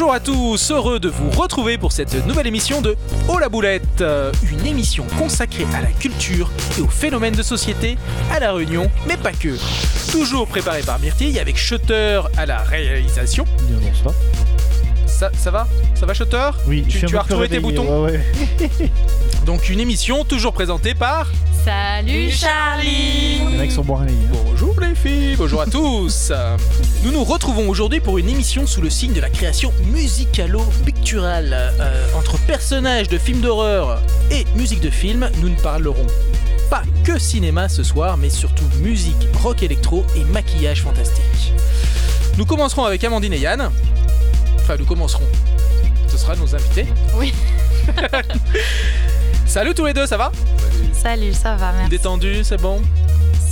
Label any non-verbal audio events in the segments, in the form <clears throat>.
Bonjour à tous, heureux de vous retrouver pour cette nouvelle émission de Oh la boulette, euh, une émission consacrée à la culture et aux phénomènes de société à la Réunion, mais pas que. Toujours préparé par Myrtille avec Shutter à la réalisation. Bien bonsoir. Ça, ça va? Ça va Shutter? Oui, Tu- je suis tu as retrouvé tes boutons? ouais, ouais. <laughs> Donc une émission toujours présentée par... Salut Charlie Les mecs sont hein. Bonjour les filles, bonjour à <laughs> tous. Nous nous retrouvons aujourd'hui pour une émission sous le signe de la création musicalo-picturale. Euh, entre personnages de films d'horreur et musique de film, nous ne parlerons pas que cinéma ce soir, mais surtout musique, rock électro et maquillage fantastique. Nous commencerons avec Amandine et Yann. Enfin, nous commencerons. Ce sera nos invités. Oui. <laughs> Salut tous les deux, ça va? Salut, ça va, merci. Détendu, c'est bon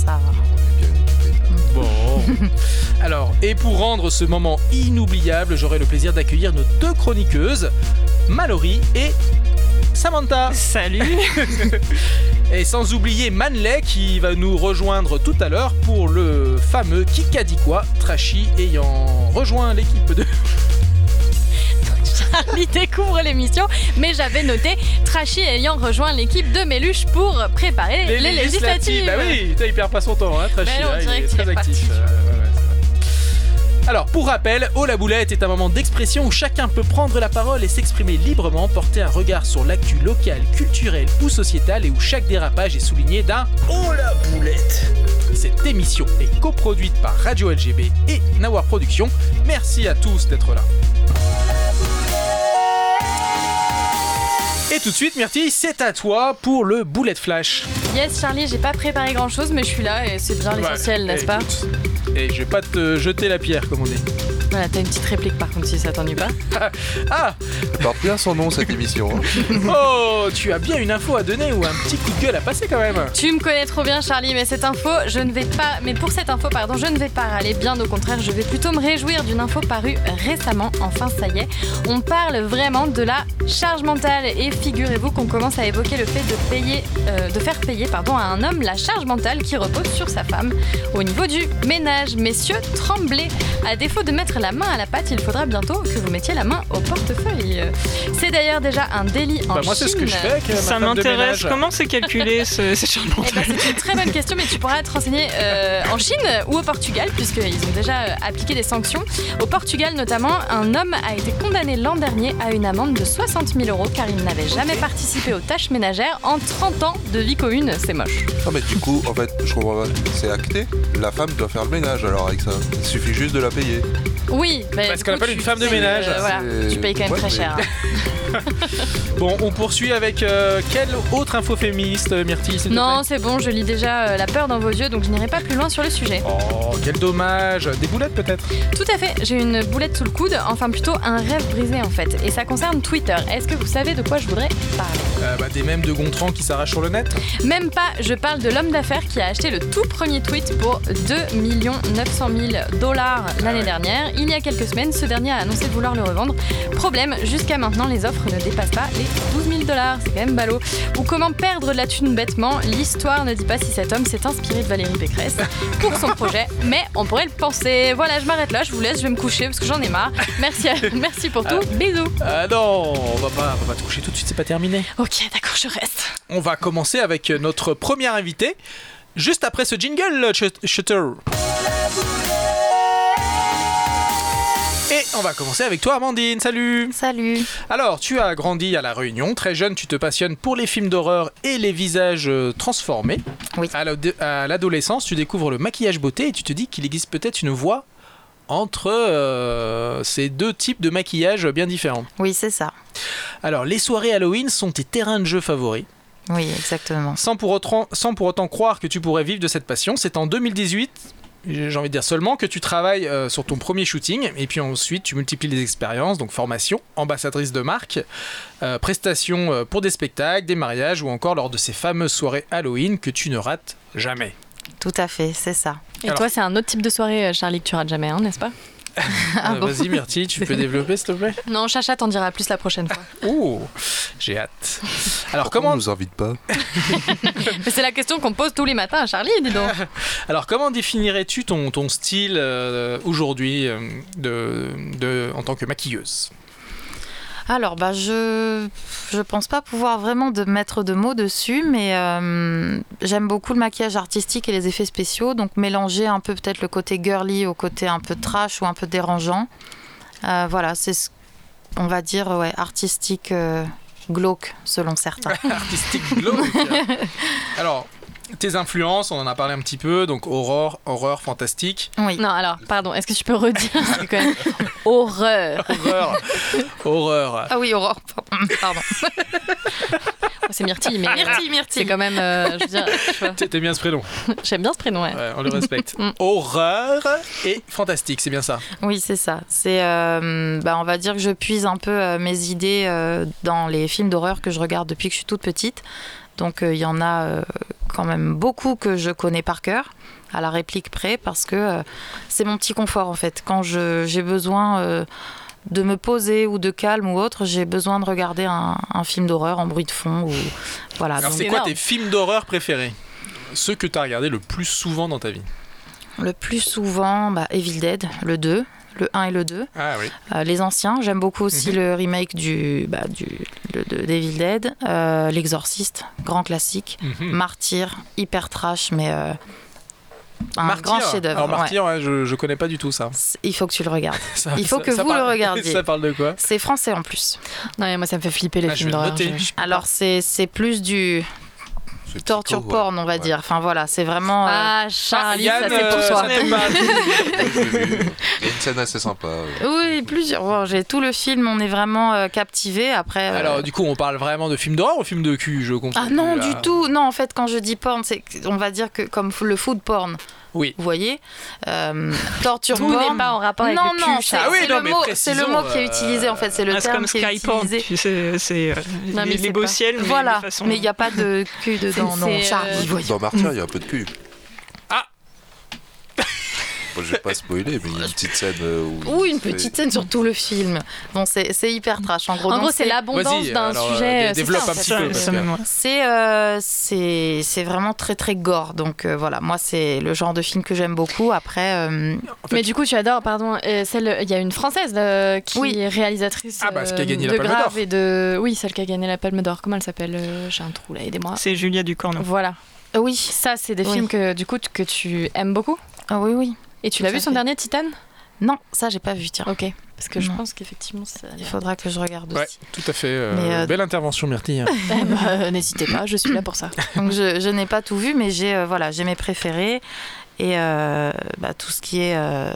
Ça va. Bon. <laughs> Alors, et pour rendre ce moment inoubliable, j'aurai le plaisir d'accueillir nos deux chroniqueuses, Mallory et Samantha. Salut <laughs> Et sans oublier Manley qui va nous rejoindre tout à l'heure pour le fameux Kikadikwa Trashy ayant rejoint l'équipe de. Charlie découvre l'émission, mais j'avais noté Trashy ayant rejoint l'équipe de Méluche pour préparer les, législatives. Bah oui, il perd pas son temps, hein, non, on hein, il est très est actif. alors, pour rappel, Oh la boulette est un moment d'expression où chacun peut prendre la parole et s'exprimer librement, porter un regard sur l'actu locale, culturelle ou sociétale et où chaque dérapage est souligné d'un Oh la boulette Cette émission est coproduite par Radio LGB et Nawar Productions. Merci à tous d'être là. Et tout de suite, Myrtille, c'est à toi pour le Boulette Flash. Yes, Charlie, j'ai pas préparé grand chose, mais je suis là et c'est bien l'essentiel, Ouais, n'est-ce eh, pas écoute, Et je vais pas te jeter la pierre, comme on dit. Voilà, t'as une petite réplique par contre si ça t'ennuie pas. <laughs> Ah Elle porte bien son nom cette émission. hein. <laughs> Oh Tu as bien une info à donner ou un petit coup de gueule à passer quand même Tu me connais trop bien, Charlie, mais cette info, je ne vais pas. Mais pour cette info, pardon, je ne vais pas râler. Bien au contraire, je vais plutôt me réjouir d'une info parue récemment. Enfin, ça y est, on parle vraiment de la charge mentale. Et figurez-vous qu'on commence à évoquer le fait de payer, euh, de faire payer, pardon, à un homme la charge mentale qui repose sur sa femme au niveau du ménage. Messieurs, tremblez. À défaut de mettre la main à la pâte, il faudra bientôt que vous mettiez la main au portefeuille. C'est d'ailleurs déjà un délit en Bah moi c'est ce que je Chine. fais avec ma Ça m'intéresse. Comment c'est calculé <laughs> ce, ces changements Eh ben, c'est une très bonne question, mais tu pourras te renseigner euh, en Chine ou au Portugal, puisqu'ils ont déjà euh, appliqué des sanctions. Au Portugal, notamment, un homme a été condamné l'an dernier à une amende de 60 000 euros car il n'avait jamais participé aux tâches ménagères en 30 ans de vie commune. C'est moche. Non mais du coup, en fait, je comprends pas. C'est acté. La femme doit faire le ménage alors avec ça. Il suffit juste de la payer. Oui, mais Parce qu'on appelle une femme de ménage. euh, voilà, tu payes quand même Ouais, très mais- cher. hein. <laughs> Bon, on poursuit avec euh, quelle autre info féministe, Myrtille, s'il te Non, plaît c'est bon, je lis déjà euh, la peur dans vos yeux, donc je n'irai pas plus loin sur le sujet. Oh, quel dommage Des boulettes peut-être? Tout à fait, j'ai une boulette sous le coude, enfin plutôt un rêve brisé en fait, et ça concerne Twitter. Est-ce que vous savez de quoi je voudrais parler? Euh, bah, Des mèmes de Gontran qui s'arrachent sur le net Même pas, je parle de l'homme d'affaires qui a acheté le tout premier tweet pour 2 900 000 dollars l'année ouais. dernière. Il y a quelques semaines, ce dernier a annoncé vouloir le revendre. Problème, jusqu'à maintenant, les offres ne dépassent pas les 12 000 dollars. C'est quand même ballot. Ou comment perdre de la thune bêtement? L'histoire ne dit pas si cet homme s'est inspiré de Valérie Pécresse pour son projet, mais on pourrait le penser. Voilà, je m'arrête là, je vous laisse, je vais me coucher parce que j'en ai marre. Merci, à- <laughs> merci pour tout. Bisous. Ah non, on va pas, on va te coucher tout de suite, c'est pas terminé. Ok, d'accord, je reste. On va commencer avec notre premier invité, juste après ce jingle, Sh- Shutter. Et on va commencer avec toi, Amandine. Salut. Salut. Alors, tu as grandi à La Réunion. Très jeune, tu te passionnes pour les films d'horreur et les visages euh, transformés. Oui. À l'adolescence, tu découvres le maquillage beauté et tu te dis qu'il existe peut-être une voie entre euh, ces deux types de maquillage bien différents. Oui, c'est ça. Alors, les soirées Halloween sont tes terrains de jeu favoris. Oui, exactement. Sans pour, autant, sans pour autant croire que tu pourrais vivre de cette passion, c'est en 2018, j'ai envie de dire seulement, que tu travailles euh, sur ton premier shooting, et puis ensuite tu multiplies les expériences, donc formation, ambassadrice de marque, euh, prestations euh, pour des spectacles, des mariages, ou encore lors de ces fameuses soirées Halloween que tu ne rates jamais. Tout à fait, c'est ça. Et Alors- toi, c'est un autre type de soirée, euh, Charlie, que tu rates jamais, hein, n'est-ce pas <laughs> Ah Euh, Vas-y, Myrtille, tu peux <laughs> développer, s'il te plaît Non, Chacha t'en dira plus la prochaine fois. <laughs> Oh, j'ai hâte. Alors, Comment on nous invite pas Mais c'est la question qu'on pose tous les matins à Charlie, dis donc. alors, comment définirais-tu ton, ton style euh, aujourd'hui euh, de, de, en tant que maquilleuse? Alors, bah, je je pense pas pouvoir vraiment mettre de mots dessus, mais euh, j'aime beaucoup le maquillage artistique et les effets spéciaux, donc mélanger un peu peut-être le côté girly au côté un peu trash ou un peu dérangeant. Euh, voilà, c'est ce on va dire artistique euh, glauque selon certains. <laughs> Artistique glauque. Alors, tes influences, on en a parlé un petit peu, donc horreur, horreur, fantastique, Oui. Non, alors, pardon, est-ce que tu peux redire C'est quand même <laughs> horreur. horreur, horreur. Ah oui, Aurore. Pardon. <laughs> C'est Myrtille, mais euh, Myrtille, c'est Myrtille. quand même. euh, je veux dire, je- T'aimes bien ce prénom, <laughs> j'aime bien ce prénom, ouais. Ouais, on le respecte. Mm. horreur et fantastique, c'est bien ça. Oui, c'est ça. C'est, euh, bah, on va dire que je puise un peu euh, mes idées euh, dans les films d'horreur que je regarde depuis que je suis toute petite. Donc euh, il y en a euh, quand même beaucoup que je connais par cœur, à la réplique près, parce que euh, c'est mon petit confort en fait. Quand je, j'ai besoin euh, de me poser ou de calme ou autre, j'ai besoin de regarder un, un film d'horreur en bruit de fond. Ou... Voilà. Alors, Donc, c'est quoi tes films d'horreur préférés? Ceux que t'as regardé le plus souvent dans ta vie? Le plus souvent, bah, Evil Dead, le 2, le 1 et le 2. Ah oui. Euh, les anciens, j'aime beaucoup aussi Mhm. le remake du, bah, du le- de Devil Dead, euh, L'Exorciste, grand classique, Mhm. Martyr, hyper trash, mais euh, un Martyr. grand chef-d'œuvre. Alors. Martyr, ouais, je, je connais pas du tout ça. C'est- Il faut que tu le regardes. <laughs> Ça- Il faut ça- que ça vous le regardiez. <laughs> Ça parle de quoi C'est français en plus. Non, mais moi, ça me fait flipper les Ah, films d'horreur. je- Alors c'est c'est plus du torture psycho, ouais. porn, on va Ouais. dire. Enfin voilà, c'est vraiment. euh, Ah. Charlie, Yann, ça c'est pour euh, toi. <laughs> Il y a une scène assez sympa. ouais. Oui, plusieurs. Bon, j'ai tout le film, on est vraiment euh, captivé. Après. euh, Alors du coup, on parle vraiment de films d'horreur ou films de cul Je comprends. Ah non, plus, du tout. Non, en fait, quand je dis porn, c'est on va dire que comme le food porn. Oui. Vous voyez, euh, torture Tout porn. n'est pas en rapport avec non, le non, cul, c'est Charlie. Ah oui, c'est non, le mais mot, c'est le mot qui est euh, utilisé en fait, c'est le Ah, c'est terme comme qui est utilisé. c'est les, beaux ciels, mais Voilà, mais il n'y a pas de <laughs> cul dedans, non, Charlie, euh. Dans Martyr, il y a un peu de cul. Bon, je vais pas spoiler, mais il y a une petite scène euh, où. Ou une fait- petite scène sur tout le film. Bon, c'est c'est hyper trash. En gros, En gros, c'est l'abondance d'un euh, sujet. c'est développe ça, un petit peu. C'est euh, c'est c'est vraiment très très gore. Donc euh, voilà, moi c'est le genre de film que j'aime beaucoup. Après, euh, En fait- Mais du coup, tu adores, pardon, euh, il y a une française euh, qui Oui. est réalisatrice Ah, bah, ce qui a euh, gagné la de Palme Grave d'Or. et de, oui, celle qui a gagné la Palme d'Or. Comment elle s'appelle euh, J'ai un trou là, aidez-moi. C'est Julia Ducorneau. Voilà, oui, ça, c'est des Oui. films que du coup que tu aimes beaucoup? ah oui oui. Et tu l'as vu son fait. dernier Titan? Non, ça j'ai pas vu. Tiens, Ok, parce que je Non. pense qu'effectivement, ça. il faudra que je regarde Ouais, aussi. tout à fait. euh, Mais, euh, Belle intervention, Myrtille. <laughs> Eh bah, euh, N'hésitez pas, je suis là pour ça. <laughs> Donc je, je n'ai pas tout vu, mais j'ai euh, voilà, j'ai mes préférés et euh, bah, tout ce qui est euh,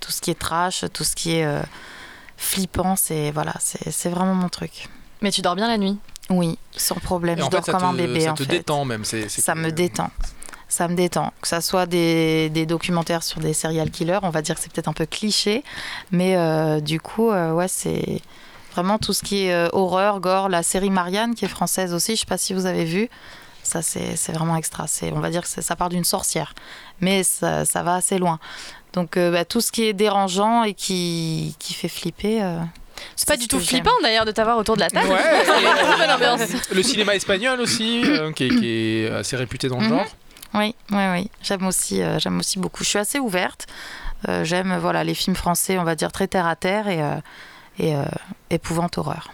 tout ce qui est trash, tout ce qui est euh, flippant, c'est voilà, c'est c'est vraiment mon truc. Mais tu dors bien la nuit? Oui, sans problème. Et je en dors fait, comme un bébé ça en te fait. détend même. c'est c'est Ça que- me détend. Ça me détend. Que ça soit des, des documentaires sur des serial killers, on va dire que c'est peut-être un peu cliché, mais euh, du coup, euh, ouais, c'est vraiment tout ce qui est euh, horreur, gore, la série Marianne qui est française aussi. Je sais pas si vous avez vu. Ça, c'est c'est vraiment extra. C'est, on va dire que c'est- ça part d'une sorcière, mais ça, ça va assez loin. Donc, euh, bah, tout ce qui est dérangeant et qui, qui fait flipper. euh, C'est pas du tout flippant d'ailleurs de t'avoir autour de la table. Ouais. <laughs> Le cinéma espagnol aussi, euh, qui, est, qui est assez réputé dans le Mhm. genre. Oui, oui, oui. J'aime aussi, euh, j'aime aussi beaucoup. Je suis assez ouverte. Euh, j'aime voilà les films français, on va dire très terre à terre et, euh, et épouvante horreur.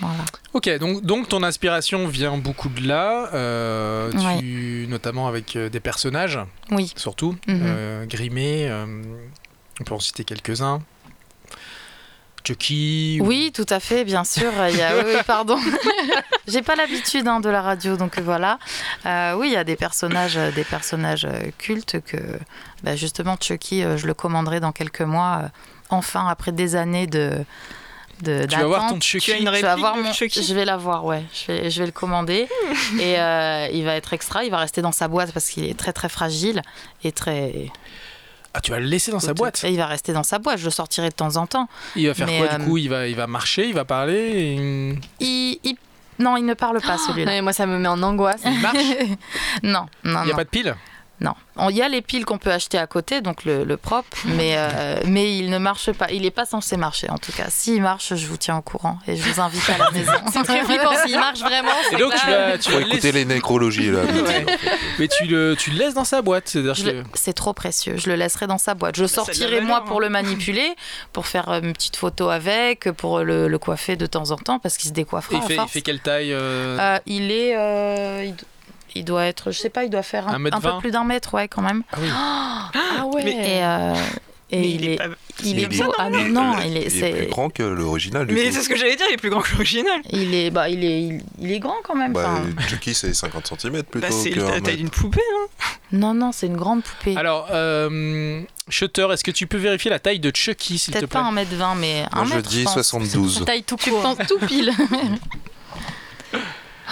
Voilà. Ok, donc, donc ton inspiration vient beaucoup de là, euh, tu, notamment avec des personnages, Oui. surtout, euh, grimés, euh, on peut en citer quelques-uns. Chucky. ou- Oui, tout à fait, bien sûr. Il y a, oui, pardon. <laughs> J'ai pas l'habitude hein, de la radio, donc voilà. Euh, oui, il y a des personnages, euh, des personnages euh, cultes que, bah, justement, Chucky, je le commanderai dans quelques mois. enfin, après des années de. de Tu vas voir ton. Chucky. Tu as une Je vais, réplique avoir de mon- Chucky? je vais l'avoir, ouais. Je vais, je vais le commander. et euh, il va être extra. Il va rester dans sa boîte parce qu'il est très, très fragile et très. Ah, tu vas le laisser dans sa boîte. Et il va rester dans sa boîte. Je le sortirai de temps en temps. Il va faire Mais, quoi euh, du coup? Il va, il va marcher, il va parler et- Il, il- Non, il ne parle pas, Non, celui-là. mais moi, ça me met en angoisse. Il marche <laughs> non, non, Il n'y a non. pas de pile? Non. On- Il y a les piles qu'on peut acheter à côté, donc le, le propre, <laughs> mais, euh, mais il ne marche pas. Il n'est pas censé marcher, en tout cas. S'il marche, je vous tiens au courant et je vous invite à la <laughs> maison. C'est très flippant <laughs> s'il marche vraiment. Et c'est donc, que tu vas, tu vas le écouter laisser- les nécrologies là. Ouais. Mais tu le, tu le laisses dans sa boîte, que... C'est trop précieux. Je le laisserai dans sa boîte. Je la sortirai valeur, moi hein. pour le manipuler, pour faire euh, une petite photo avec, pour le, le coiffer de temps en temps, parce qu'il se décoiffera Et il fait, il force. fait quelle taille euh, Euh, il est, euh, il, il doit être, je sais pas, il doit faire Un un, mètre un peu plus d'un mètre, ouais, quand même. Ah oui. Ah ouais. Et, euh, et Mais il, est, pas- il est est- beau. Ah non, non, il est, Il est c'est, plus grand que l'original. Mais c'est ce que j'allais dire, il est plus grand que l'original. il est, bah, il est, il, il est grand quand même. Bah, enfin. Chucky, c'est 50 cm plutôt. Bah, c'est la taille d'une poupée. Hein. Non, non, c'est une grande poupée. Alors, euh, Shutter, est-ce que tu peux vérifier la taille de Chucky, s'il te Peut-être plaît? pas 1m20, mais Moi, 1 je mètre, dis pense. 72. Taille tout Tu court. penses tout pile. <laughs>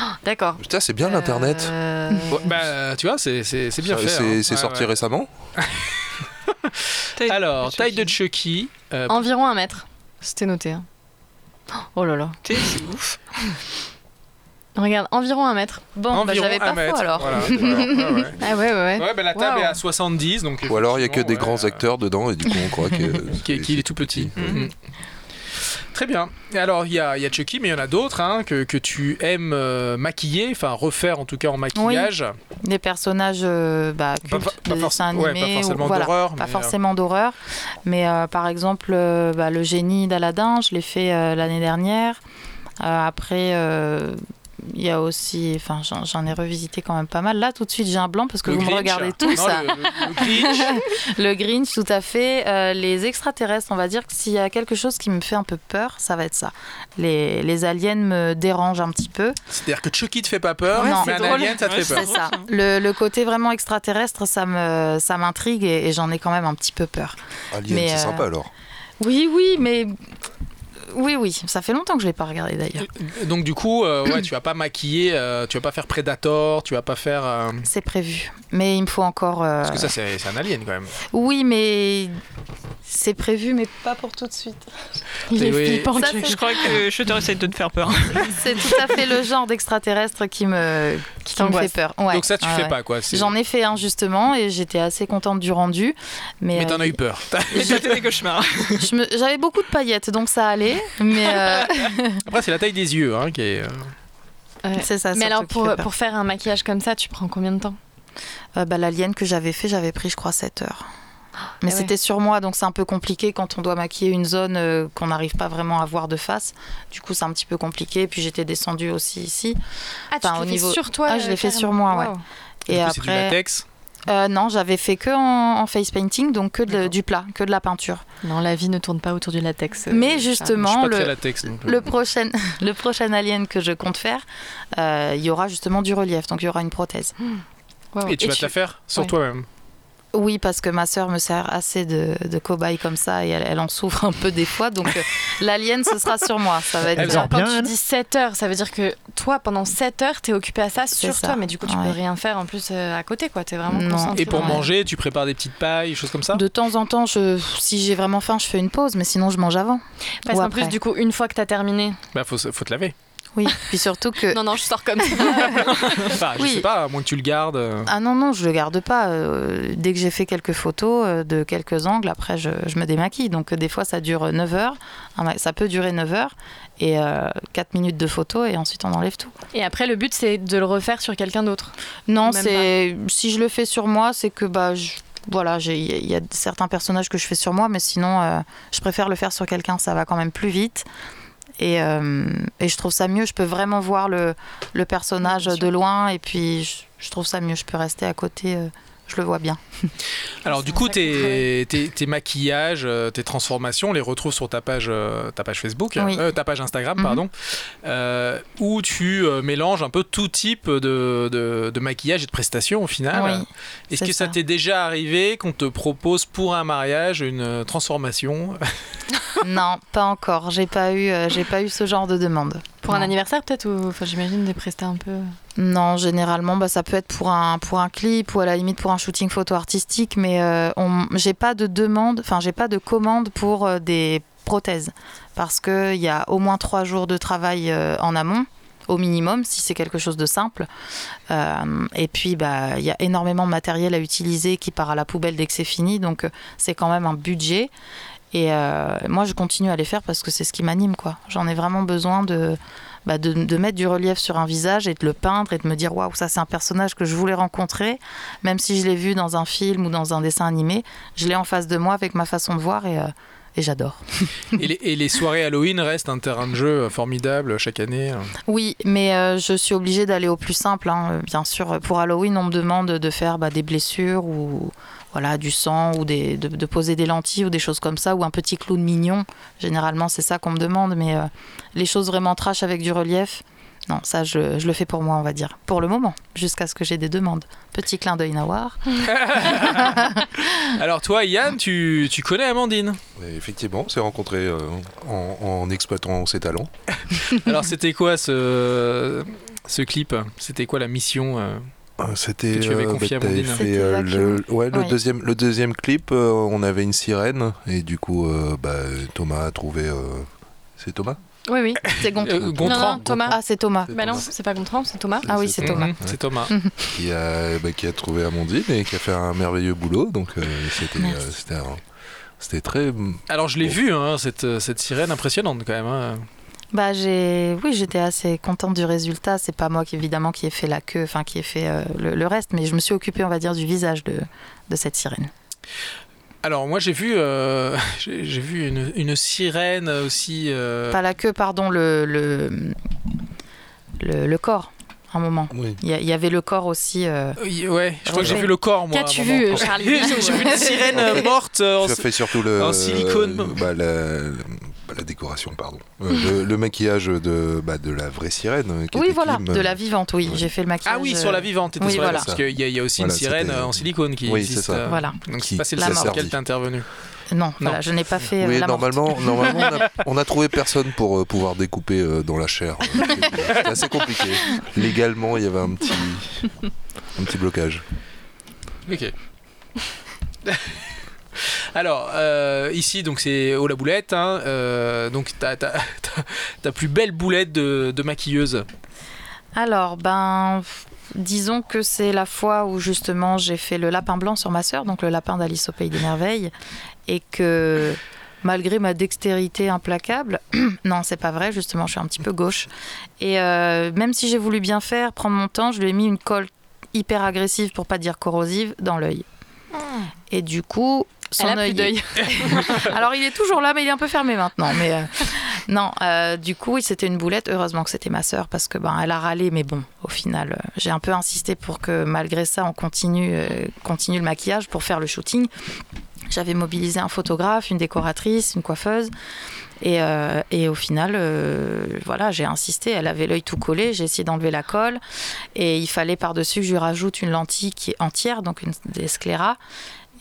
<gasps> D'accord. Putain, c'est bien l'internet. Euh, Ouais, Bah, tu vois, c'est bien fait. C'est hein. Ouais, sorti ouais. récemment <laughs> Taille- Alors, taille de Chucky. Euh, Environ un mètre. C'était noté. hein. <gasps> Oh là là. T'es- C'est ouf. <laughs> Regarde, environ un mètre. Bon, bah, j'avais pas mètre. faux alors. Voilà, voilà, ouais, ouais. <laughs> Ah ouais, ouais, ouais. Ouais, bah, la table Wow. est à 70, donc. Ou alors il y a que des grands acteurs dedans et du coup on croit que. Qu'il est tout petit. Très bien. Alors, il y a, il y a Chucky, mais il y en a d'autres hein, que, que tu aimes euh, maquiller, enfin refaire en tout cas en maquillage. Des personnages euh, bah, cultes pas de dessins ouais, animés. pas forcément voilà. d'horreur. Pas mais, euh, forcément d'horreur, mais euh, par exemple, bah, le génie d'Aladin, je l'ai fait l'année dernière. Après, il y a aussi, enfin, j'en- j'en ai revisité quand même pas mal. Là, tout de suite, j'ai un blanc parce que le vous me regardez tous. Non, ça. le, le- le Grinch. <laughs> Le Grinch, tout à fait. Euh, les extraterrestres, on va dire que s'il y a quelque chose qui me fait un peu peur, ça va être ça. Les, les aliens me dérangent un petit peu. C'est-à-dire que Chucky te fait pas peur, Ouais, mais c'est un drôle. alien, ça te Ouais, fait peur. C'est ça. Le, le côté vraiment extraterrestre, ça me, ça m'intrigue et, et j'en ai quand même un petit peu peur. Alien, Mais, c'est euh, sympa alors. Oui, oui, mais. Oui, oui, ça fait longtemps que je l'ai pas regardé d'ailleurs. Donc du coup, euh, ouais, tu vas pas maquiller, euh, tu vas pas faire Predator, tu vas pas faire... euh, C'est prévu. Mais il me faut encore. euh, Parce que ça, c'est c'est un alien quand même. Oui, mais. C'est prévu, mais pas pour tout de suite. Il est Oui. flippant. Ça, Chucky. Je crois que je essaie de te faire peur. <laughs> C'est tout à fait le genre d'extraterrestre qui me, qui me t'angoisse. fait peur. Ouais, Donc ça, tu ouais, fais ouais. pas quoi. c'est- J'en ai fait un justement et j'étais assez contente du rendu. Mais, Mais t'en euh, as eu peur. <laughs> Fait des cauchemars. je me- J'avais beaucoup de paillettes, donc ça allait. Mais euh, <laughs> Après, c'est la taille des yeux hein, qui est... euh, Ouais. c'est ça. Mais alors, pour, fait pour faire un maquillage comme ça, tu prends combien de temps? Euh, bah, L'alien que j'avais fait, j'avais pris, je crois, 7 heures. Mais Ah ouais. c'était sur moi, donc c'est un peu compliqué quand on doit maquiller une zone euh, qu'on n'arrive pas vraiment à voir de face. Du coup, c'est un petit peu compliqué. Puis j'étais descendue aussi ici. Ah, tu Enfin, l'as au fait niveau- sur toi Ah, je l'ai fait sur moi, ouais. Wow. Et coup, c'est du après, latex. Euh, non, j'avais fait que en, en face painting, donc que de- du plat, que de la peinture. Non, la vie ne tourne pas autour du latex. euh, Mais justement, le, très latex. donc, euh, le prochain, <laughs> le prochain alien que je compte faire, euh, il y aura justement du relief, donc il y aura une prothèse. Wow. Et tu vas te la faire sur Ouais. toi-même. Oui, parce que ma sœur me sert assez de, de cobaye comme ça et elle, elle en souffre un peu des fois. Donc euh, <laughs> l'alien, ce sera sur moi. Ça va être Elle bien. sort Quand bien, tu elle dis 7 heures, ça veut dire que toi, pendant 7 heures, t'es occupé à ça sur ça. toi, mais du coup, tu Ouais. peux rien faire en plus euh, à côté, quoi. T'es vraiment Non. concentré. Et pour manger, tu prépares des petites pailles, choses comme ça? De temps en temps, je, si j'ai vraiment faim, je fais une pause, mais sinon je mange avant. Parce qu'en plus, du coup, une fois que t'as terminé. Bah, faut te laver. Oui, <laughs> puis surtout que. Non, non, je sors comme <laughs> ça. Enfin, je Oui. sais pas, à moins que tu le gardes. euh. Ah non, non, je le garde pas. Euh, dès que j'ai fait quelques photos euh, de quelques angles, après je, je me démaquille. Donc euh, des fois ça dure 9 heures. Ça peut durer 9 heures et euh, 4 minutes de photos et ensuite on enlève tout. Et après, le but, c'est de le refaire sur quelqu'un d'autre. Non, c'est si je le fais sur moi, c'est que bah je- voilà, j'ai- il y a certains personnages que je fais sur moi, mais sinon euh, je préfère le faire sur quelqu'un. Ça va quand même plus vite. Et, euh, et je trouve ça mieux, je peux vraiment voir le, le personnage de loin et puis je, je trouve ça mieux, je peux rester à côté, euh, je le vois bien. <laughs> Alors du coup, tes, tes, tes maquillages, euh, tes transformations, on les retrouve sur ta page, euh, ta page Facebook, Oui. euh, ta page Instagram, Mhm. pardon, euh, où tu mélanges un peu tout type de, de, de maquillage et de prestations au final. Oui, Est-ce que ça ça. t'est déjà arrivé qu'on te propose pour un mariage une transformation <laughs> non, pas encore. J'ai pas eu, j'ai pas eu ce genre de demande. Pour un anniversaire, peut-être ou... Enfin, j'imagine des prestats un peu. Non, généralement, bah, ça peut être pour un, pour un clip ou à la limite pour un shooting photo artistique, mais euh, j'ai pas de demande, enfin, j'ai pas de commande pour euh, des prothèses parce qu'il y a au moins trois jours de travail euh, en amont. au minimum si c'est quelque chose de simple. Euh, et puis, bah, il y a énormément de matériel à utiliser qui part à la poubelle dès que c'est fini, donc c'est quand même un budget. Et moi, je continue à les faire parce que c'est ce qui m'anime, quoi. J'en ai vraiment besoin de, bah, de, de mettre du relief sur un visage et de le peindre et de me dire waouh, ça c'est un personnage que je voulais rencontrer, même si je l'ai vu dans un film ou dans un dessin animé, je l'ai en face de moi avec ma façon de voir et, euh, et j'adore. Et les, et les soirées Halloween restent un terrain de jeu formidable chaque année. Oui, mais euh, je suis obligée d'aller au plus simple. hein. Bien sûr, pour Halloween, on me demande de faire bah, des blessures ou voilà du sang ou des, de, de poser des lentilles ou des choses comme ça ou un petit clown mignon. Généralement, c'est ça qu'on me demande, mais euh, les choses vraiment trash avec du relief. Non, ça, je, je le fais pour moi, on va dire. Pour le moment, jusqu'à ce que j'ai des demandes. Petit clin d'œil Nawar. <laughs> Alors toi, Yann, tu, tu connais Amandine? Effectivement, on s'est rencontrés euh, en, en exploitant ses talents. <laughs> Alors c'était quoi ce, ce clip? C'était quoi la mission Euh, C'était. Que tu avais euh, confié à bah, Amandine. fait, C'était euh, le, ouais, le deuxième, le deuxième clip, euh, on avait une sirène et du coup, euh, bah, Thomas a trouvé. euh, c'est Thomas Oui, oui. C'est Gontran. Euh, Gontran. Non, non, Thomas. Ah, c'est Thomas. Bah non, c'est pas Gontran, c'est Thomas. Ah oui, c'est Thomas. Mhm, C'est Thomas. <laughs> qui a, bah, qui a trouvé Amandine et qui a fait un merveilleux boulot. Donc euh, c'était, euh, c'était, c'était très. Alors je l'ai Bon. vu, hein, cette, cette sirène impressionnante quand même. hein. Bah j'ai oui j'étais assez contente du résultat c'est pas moi qui évidemment qui ai fait la queue enfin qui ai fait euh, le, le reste mais je me suis occupée on va dire du visage de, de cette sirène Alors moi j'ai vu, euh, <laughs> j'ai vu une, une sirène aussi. euh, pas la queue pardon le le, le, le corps un moment Oui. il y, avait le corps aussi euh, oui, Ouais, je crois que j'ai vu le corps moi. Qu'as-tu vu, Charlie <laughs> J'ai vu une sirène morte. en fait surtout le, en silicone. euh, bah, la- la décoration, pardon. Euh, le, le maquillage de, bah, de la vraie sirène. euh, qui oui voilà Kim, de euh, la vivante oui ouais. j'ai fait le maquillage Ah oui, sur euh, la vivante, oui, voilà. parce qu'il y, y a aussi Voilà, une sirène euh, en silicone qui Oui, existe. c'est ça. euh, voilà Donc Qui- c'est pas c'est celle sur laquelle t'es intervenu. non, voilà je n'ai pas fait euh, Oui, la morte. normalement, normalement on, a, <laughs> on a trouvé personne pour euh, pouvoir découper euh, dans la chair. Euh, <laughs> assez compliqué. Légalement, il y avait un petit, un petit blocage. Ok. <laughs> Alors, euh, ici, donc c'est au la boulette. Hein, euh, donc, ta, ta, <laughs> ta- ta plus belle boulette de, de maquilleuse. Alors, ben, disons que c'est la fois où justement j'ai fait le lapin blanc sur ma sœur, donc le lapin d'Alice au Pays des Merveilles, et que malgré ma dextérité implacable, <clears throat> non, c'est pas vrai, justement, je suis un petit peu gauche. Et euh, même si j'ai voulu bien faire, prendre mon temps, je lui ai mis une colle hyper agressive, pour pas dire corrosive, dans l'œil. Et du coup, son œil d'œil. <laughs> alors il est toujours là, mais il est un peu fermé maintenant. Mais euh, non, euh, du coup, c'était une boulette. Heureusement que c'était ma sœur parce que ben elle a râlé, mais bon, au final, euh, j'ai un peu insisté pour que malgré ça, on continue, continue le maquillage pour faire le shooting. J'avais mobilisé un photographe, une décoratrice, une coiffeuse. Et, euh, et au final, euh, voilà, j'ai insisté. Elle avait l'œil tout collé. J'ai essayé d'enlever la colle. Et il fallait par-dessus que je lui rajoute une lentille qui est entière, donc une des scléras.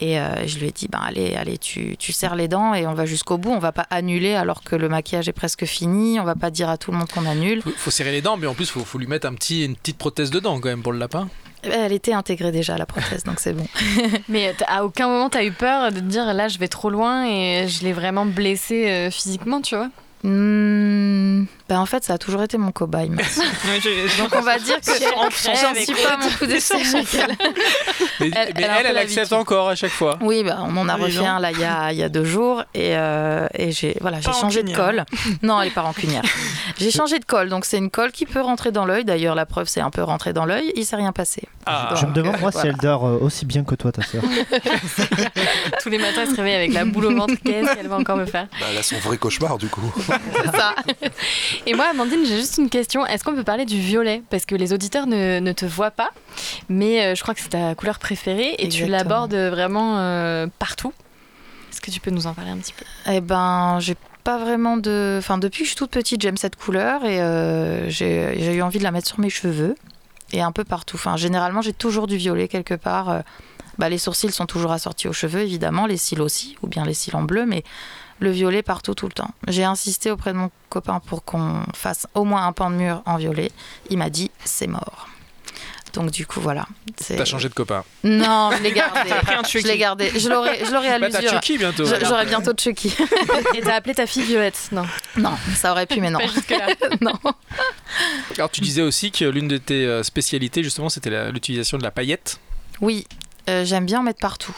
Et euh, je lui ai dit, ben allez, allez, tu, tu serres les dents et on va jusqu'au bout. On va pas annuler alors que le maquillage est presque fini. On va pas dire à tout le monde qu'on annule. Faut, faut serrer les dents, mais en plus, faut, faut lui mettre un petit, une petite prothèse dedans quand même pour le lapin. Elle était intégrée déjà à la prothèse, donc c'est bon. <laughs> Mais t'as- à aucun moment t'as eu peur de te dire là je vais trop loin et je l'ai vraiment blessé euh, physiquement, tu vois? Hmm, ben en fait, ça a toujours été mon cobaye. <laughs> Donc on va dire que j'en suis pas mon coup d'essai <laughs> elle. Mais Elle- mais elle a un elle, peu elle accepte encore à chaque fois. Oui, bah, on en a Oui, refait un là il y a, il y a deux jours et, euh, et j'ai voilà, j'ai changé de colle. Non, elle est pas rancunière. <laughs> J'ai changé de colle, donc c'est une colle qui peut rentrer dans l'œil. D'ailleurs, la preuve, c'est un peu rentré dans l'œil. Il s'est rien passé. Ah. Je me demande, moi, si elle dort euh, aussi bien que toi, ta sœur. Tous les matins elle se réveille avec la boule au ventre, qu'est-ce qu'elle va encore me faire? Bah, elle a son vrai cauchemar, du coup. C'est ça. Et moi Amandine j'ai juste une question, est-ce qu'on peut parler du violet? Parce que les auditeurs ne, ne te voient pas, mais euh, je crois que c'est ta couleur préférée et tu l'abordes vraiment euh, partout. Est-ce que tu peux nous en parler un petit peu? Eh ben, j'ai pas vraiment de. Enfin, depuis que je suis toute petite, j'aime cette couleur et euh, j'ai eu envie de la mettre sur mes cheveux et un peu partout. Enfin, généralement, j'ai toujours du violet quelque part. Euh, Bah, les sourcils sont toujours assortis aux cheveux, évidemment, les cils aussi, ou bien les cils en bleu, mais le violet partout tout le temps. J'ai insisté auprès de mon copain pour qu'on fasse au moins un pan de mur en violet. Il m'a dit c'est mort. Donc du coup, voilà. C'est- T'as changé de copain. Non, je l'ai gardé. <laughs> pris un je Chucky. l'ai gardé. Je l'aurai, je l'aurai à Bah, t'as. Chucky bientôt. J'aurai bientôt Chucky. <laughs> Et t'as appelé ta fille Violette Non? Non, ça aurait pu, mais non. Pas <laughs> non. Alors, tu disais aussi que l'une de tes euh, spécialités, justement, c'était l'utilisation de la paillette. Oui, euh, j'aime bien en mettre partout.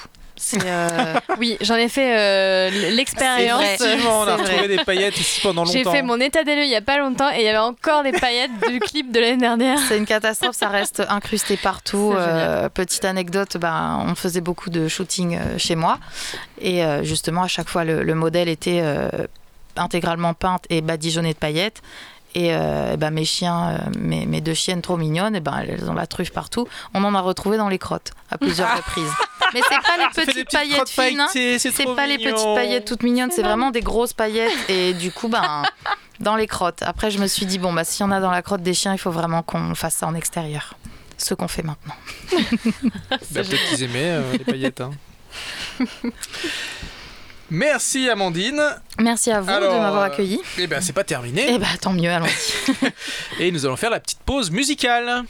Euh, <laughs> Oui, j'en ai fait euh, l'expérience. On a retrouvé des paillettes ici pendant J'ai longtemps. fait mon état des lieux il y a pas longtemps et il y avait encore des paillettes du <laughs> clip de l'année dernière. c'est une catastrophe, ça reste <laughs> incrusté partout. Euh, petite anecdote, ben, on faisait beaucoup de shooting euh, chez moi et euh, justement à chaque fois le, le modèle était euh, intégralement peint et badigeonné de paillettes. Et euh, ben, mes chiens, euh, mes, mes deux chiennes trop mignonnes, et ben, elles ont la truffe partout. On en a retrouvé dans les crottes à plusieurs <laughs> reprises. Mais c'est pas les petites petites paillettes fines. hein. c'est pas les petites paillettes toutes mignonnes, c'est vraiment des grosses paillettes et du coup ben dans les crottes. Après je me suis dit bon bah s'il y en a dans la crotte des chiens, il faut vraiment qu'on fasse ça en extérieur. Ce qu'on fait maintenant. <laughs> Bah, Peut-être qu'ils aimaient euh, les paillettes. hein. <laughs> Merci Amandine. Merci à vous de m'avoir accueilli. Eh ben c'est pas terminé. Eh ben tant mieux, allons-y. <laughs> et nous allons faire la petite pause musicale.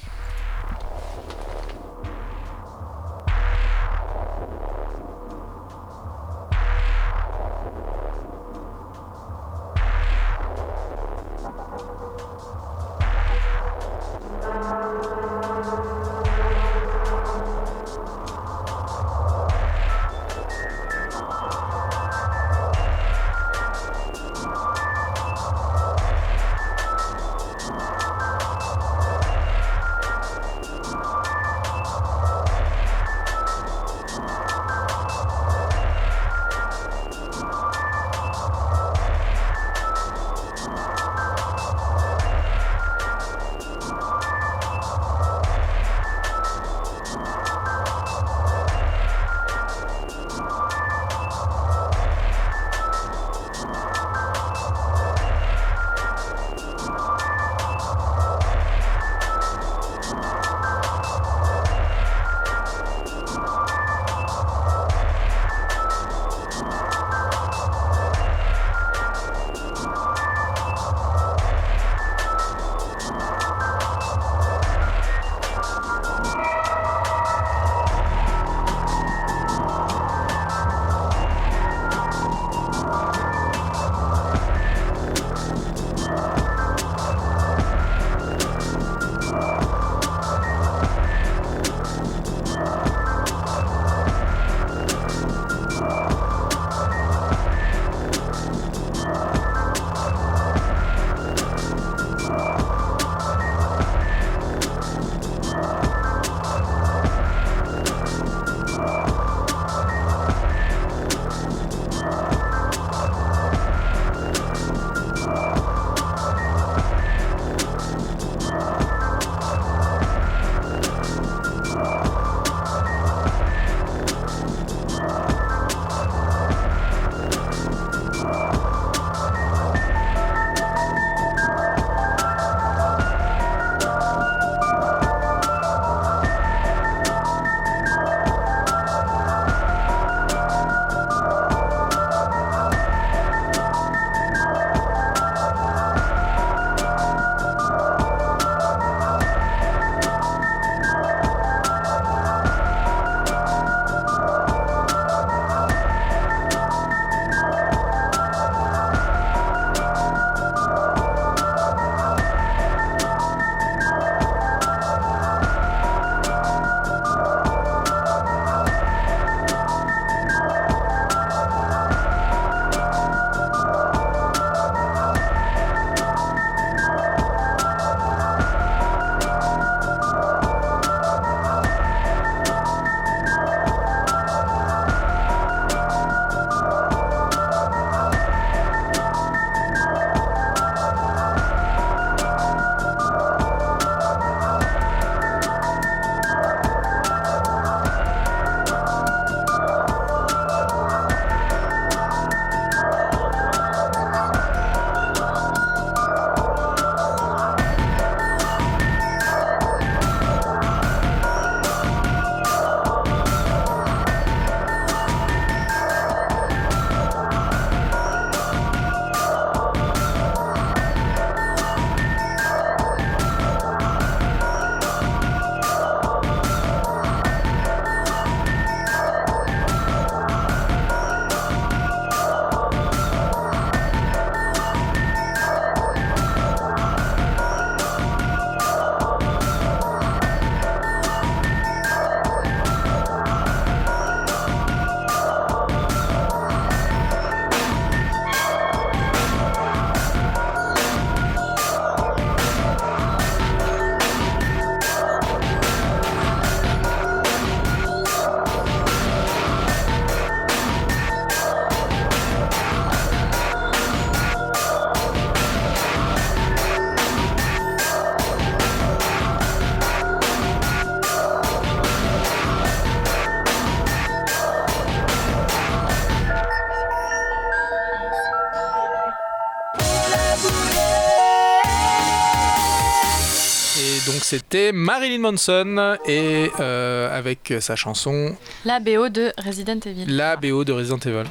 C'était Marilyn Manson et euh, avec sa chanson La BO de Resident Evil. la BO de Resident Evil.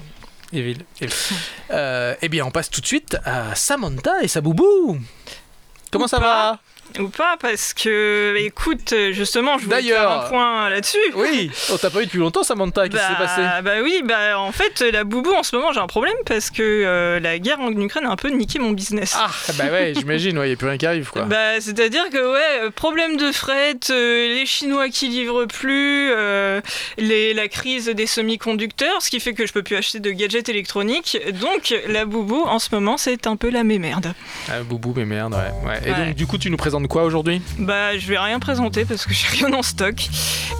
Evil. Evil. <laughs> Euh, eh bien, on passe tout de suite à Samantha et sa boubou. Comment Ou ça pas. va Ou pas, parce que, écoute, justement, je voulais faire un point là-dessus. Oui, on t'a pas eu depuis longtemps, Samantha. Qu'est-ce qui s'est passé? Bah, bah oui, bah en fait, la boubou en ce moment, j'ai un problème parce que euh, la guerre en Ukraine a un peu niqué mon business. Ah, bah ouais, <laughs> j'imagine, il n'y a plus rien qui arrive, quoi. Bah, c'est-à-dire que, ouais, euh, problème de fret, euh, les Chinois qui livrent plus, euh, les, la crise des semi-conducteurs, ce qui fait que je peux plus acheter de gadgets électroniques. Donc, la boubou, en ce moment, c'est un peu la mémerde. Ah, boubou, mais merde, ouais. ouais. Et Ouais. donc, du coup, tu nous présentes quoi aujourd'hui Bah, je vais rien présenter parce que j'ai rien en stock.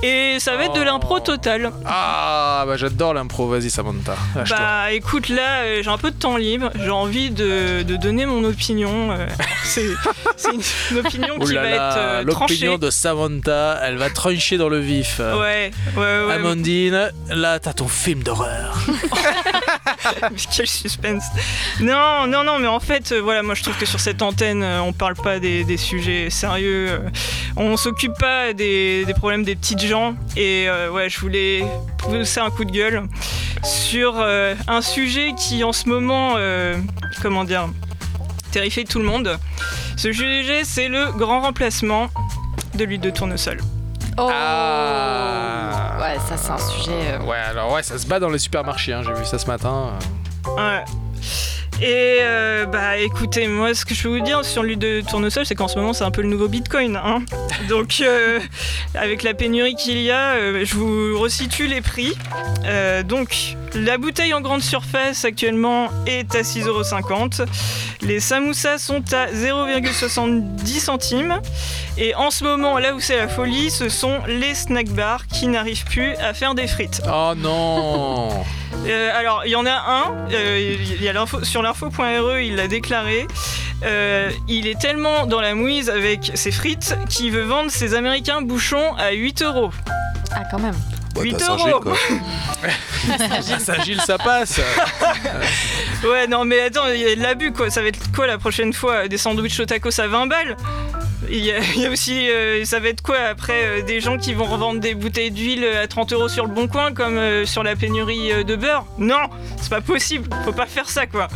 Et ça va être de Oh. l'impro totale. Ah, bah j'adore l'impro, vas-y, Samantha. Bah écoute, là euh, j'ai un peu de temps libre, j'ai envie de, de donner mon opinion. euh, <laughs> c'est une, une opinion Oh qui là va là, être euh, l'opinion tranchée. de Samantha, elle va trancher dans le vif. Ouais, ouais, ouais. Amandine, là, t'as ton film d'horreur. <laughs> mais quel suspense. Non, non, non, mais en fait, voilà, moi je trouve que sur cette antenne, on parle pas des, des sujets sérieux. euh, on s'occupe pas des, des problèmes des petites gens. Et euh, ouais, je voulais pousser un coup de gueule sur euh, un sujet qui en ce moment, euh, comment dire, terrifie tout le monde. Ce sujet, c'est le grand remplacement de l'huile de tournesol. Oh Ah. Ouais, ça c'est un sujet. euh, Ouais, alors ouais, ça se bat dans les supermarchés, hein, j'ai vu ça ce matin. Ouais. Et euh, bah écoutez, moi ce que je peux vous dire sur l'huile de tournesol, c'est qu'en ce moment c'est un peu le nouveau Bitcoin. Hein Donc euh, avec la pénurie qu'il y a, euh, je vous resitue les prix. Euh, donc la bouteille en grande surface actuellement est à 6,50€. Les samoussas sont à 0,70 centimes. Et en ce moment, là où c'est la folie, ce sont les snack bars qui n'arrivent plus à faire des frites. Oh non <laughs> Euh, alors, il y en a un, euh, il y a l'info, sur l'info.re, il l'a déclaré. Euh, il est tellement dans la mouise avec ses frites qu'il veut vendre ses américains bouchons à 8 euros. Ah, quand même. Bah, 8 t'as Saint-Gilles, euros. quoi. <laughs> Ça, passe Ouais, non, mais attends, il y a de l'abus quoi. Ça va être quoi la prochaine fois Des sandwichs au tacos à 20 balles? Il y, a, il y a aussi, euh, ça va être quoi après euh, Des gens qui vont revendre des bouteilles d'huile à 30 euros sur le bon coin comme euh, sur la pénurie euh, de beurre? Non, c'est pas possible, faut pas faire ça quoi.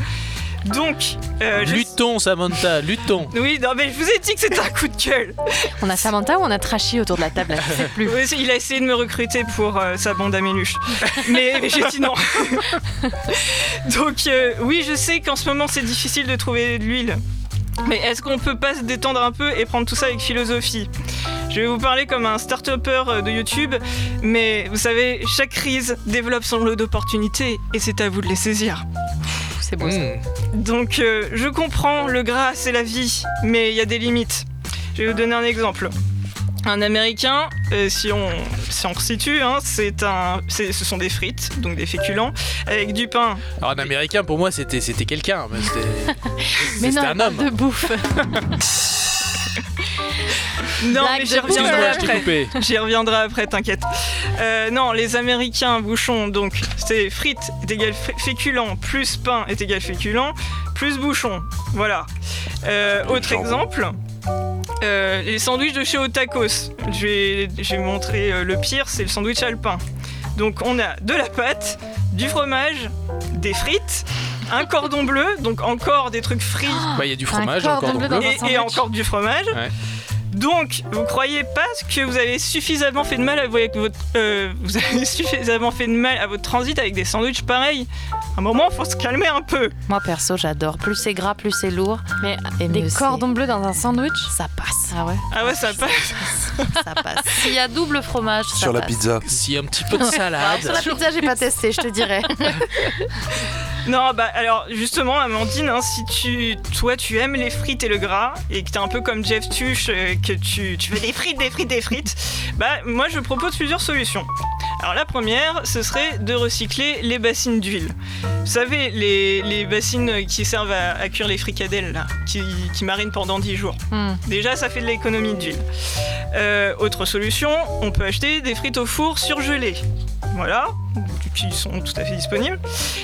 Donc, euh, je- Luttons, Samantha, luttons Oui, non, mais je vous ai dit que c'était un coup de gueule. On a Samantha ou on a Trashy autour de la table là, je sais plus. Oui, il a essayé de me recruter pour euh, sa bande à Méluche. Mais, mais <laughs> j'ai dit non. Donc, euh, oui, je sais qu'en ce moment, c'est difficile de trouver de l'huile. Mais est-ce qu'on peut pas se détendre un peu et prendre tout ça avec philosophie? Je vais vous parler comme un start-upper euh, de YouTube, mais vous savez, chaque crise développe son lot d'opportunités et c'est à vous de les saisir. C'est beau ça. Mmh. Donc euh, je comprends, le gras c'est la vie, mais il y a des limites. Je vais vous donner un exemple. Un Américain, euh, si on si on resitue, hein, c'est un, c'est- ce sont des frites, donc des féculents, avec du pain. Alors, un américain, pour moi, c'était c'était quelqu'un, mais c'était <laughs> Mais c'était non, un homme. de bouffe. <laughs> Non, Blague mais j'y reviendrai après. J'y reviendrai après, t'inquiète. Euh, non, les Américains bouchons, donc c'est frites est égal fé- féculent plus pain est égal féculent plus bouchon. Voilà. Euh, autre exemple. euh, les sandwichs de chez Otakos. Je vais, je vais montrer euh, le pire, c'est le sandwich alpin. Donc on a de la pâte, du fromage, des frites, un cordon bleu, donc encore des trucs frits Bah, il y a du Un fromage, cordon encore bleu bleu. dans un et, et encore du fromage. Ouais. Donc, vous croyez pas que vous avez suffisamment fait de mal à votre, euh, vous avez <laughs> suffisamment fait de mal à votre transit avec des sandwichs pareils? À un moment, faut se calmer un peu. Moi perso, j'adore. Plus c'est gras, plus c'est lourd. Mais Et des cordons bleus dans un sandwich? Ça passe. Ah ouais? Ah ouais, ça passe. Ça passe. <laughs> S'il y a double fromage, ça Sur la passe. pizza. Si un petit peu de salade. <laughs> sur la pizza, j'ai pas testé, je te dirais. Non, bah alors justement, Amandine, hein, si tu, toi, tu aimes les frites et le gras et que t'es un peu comme Jeff Tuch, euh, que tu, tu veux des frites, des frites, des frites, bah moi je propose plusieurs solutions. Alors la première, ce serait de recycler les bassines d'huile. Vous savez, les, les bassines qui servent à, à cuire les fricadelles, là, qui, qui marinent pendant 10 jours. Hmm. Déjà, ça fait de l'économie d'huile. Euh, autre solution, on peut acheter des frites au four surgelées. voilà, qui sont tout à fait disponibles.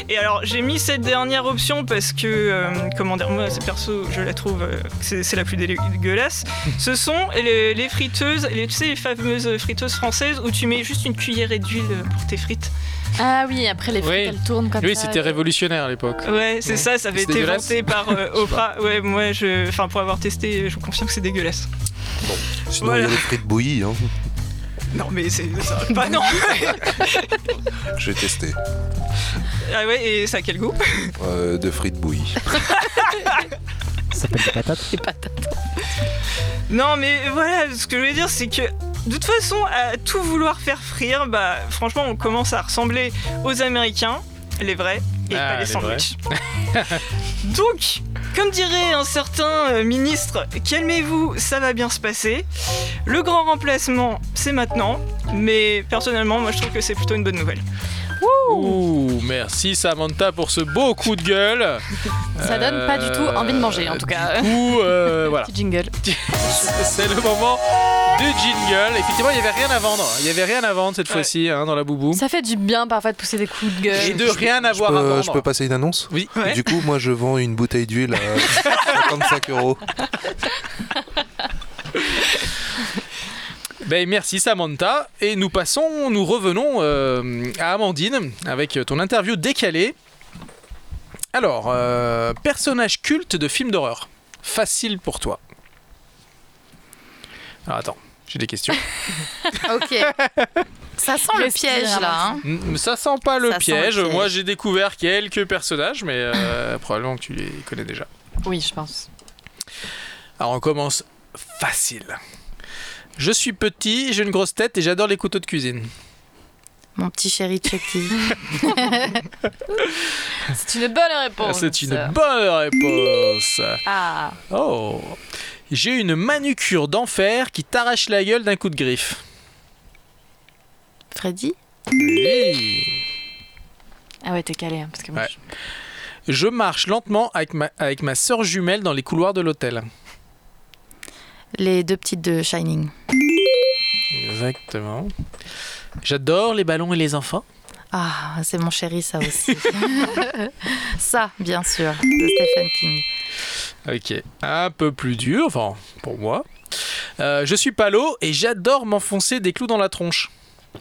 Et alors j'ai mis cette dernière option parce que, euh, comment dire, moi c'est perso, je la trouve, euh, c'est c'est la plus dégueulasse. <laughs> Ce sont les, les friteuses, les, tu sais les fameuses friteuses françaises où tu mets juste une cuillerée d'huile pour tes frites. Ah oui, après les frites, Oui. elles tournent comme Oui, ça. c'était révolutionnaire à l'époque. Ouais, c'est ça, ça avait été vanté par euh, <laughs> Oprah. Ouais, moi, je, enfin pour avoir testé, je vous confirme que c'est dégueulasse. Sinon, Voilà. il y a des frites bouillies. Hein. Non, mais c'est ça. Pas non. <laughs> J'ai testé. ah ouais, et ça a quel goût? Euh, de frites bouillies. Ça s'appelle des patates? Les patates. Non, mais voilà, ce que je voulais dire, c'est que de toute façon, à tout vouloir faire frire, bah franchement, on commence à ressembler aux Américains, les vrais, et Ah, pas les les sandwichs. <laughs> Donc, comme dirait un certain euh, ministre, calmez-vous, ça va bien se passer. Le grand remplacement, c'est maintenant, mais personnellement, moi je trouve que c'est plutôt une bonne nouvelle. Ouh, merci Samantha pour ce beau coup de gueule. <laughs> Ça donne pas du tout envie de manger, en tout cas. Du coup, euh, <laughs> voilà. Petit jingle. <laughs> C'est le moment du jingle. Effectivement, il n'y avait rien à vendre. Il n'y avait rien à vendre cette Ouais. fois-ci hein, dans la boubou. Ça fait du bien parfois de pousser des coups de gueule. Et de rien Je avoir à peux, vendre. je peux passer une annonce? Oui. Ouais. Du coup, moi, je vends une bouteille d'huile à 55 euros. Ben, merci Samantha. Et nous passons, nous revenons euh, à Amandine avec ton interview décalée. Alors, euh, personnage culte de film d'horreur. Facile pour toi. Alors attends, j'ai des questions. <laughs> Ok. Ça sent le piège là. hein. Ça sent pas le Ça sent piège. le piège. Moi j'ai découvert quelques personnages, mais euh, <coughs> probablement que tu les connais déjà. Oui, je pense. Alors on commence facile. Je suis petit, j'ai une grosse tête et j'adore les couteaux de cuisine. Mon petit chéri Chucky. <laughs> C'est une bonne réponse. C'est une bonne réponse. Ah, Oh. J'ai une manucure d'enfer qui t'arrache la gueule d'un coup de griffe. Freddy Oui. ah ouais, t'es calé, hein, parce que moi, Ouais. je- Je marche lentement avec ma, avec ma soeur jumelle dans les couloirs de l'hôtel. Les deux petites de Shining. Exactement. J'adore les ballons et les enfants. Ah, c'est mon chéri ça aussi. <laughs> ça, bien sûr, de Stephen King. Ok. Un peu plus dur, enfin, pour moi. Euh, je suis palo et j'adore m'enfoncer des clous dans la tronche.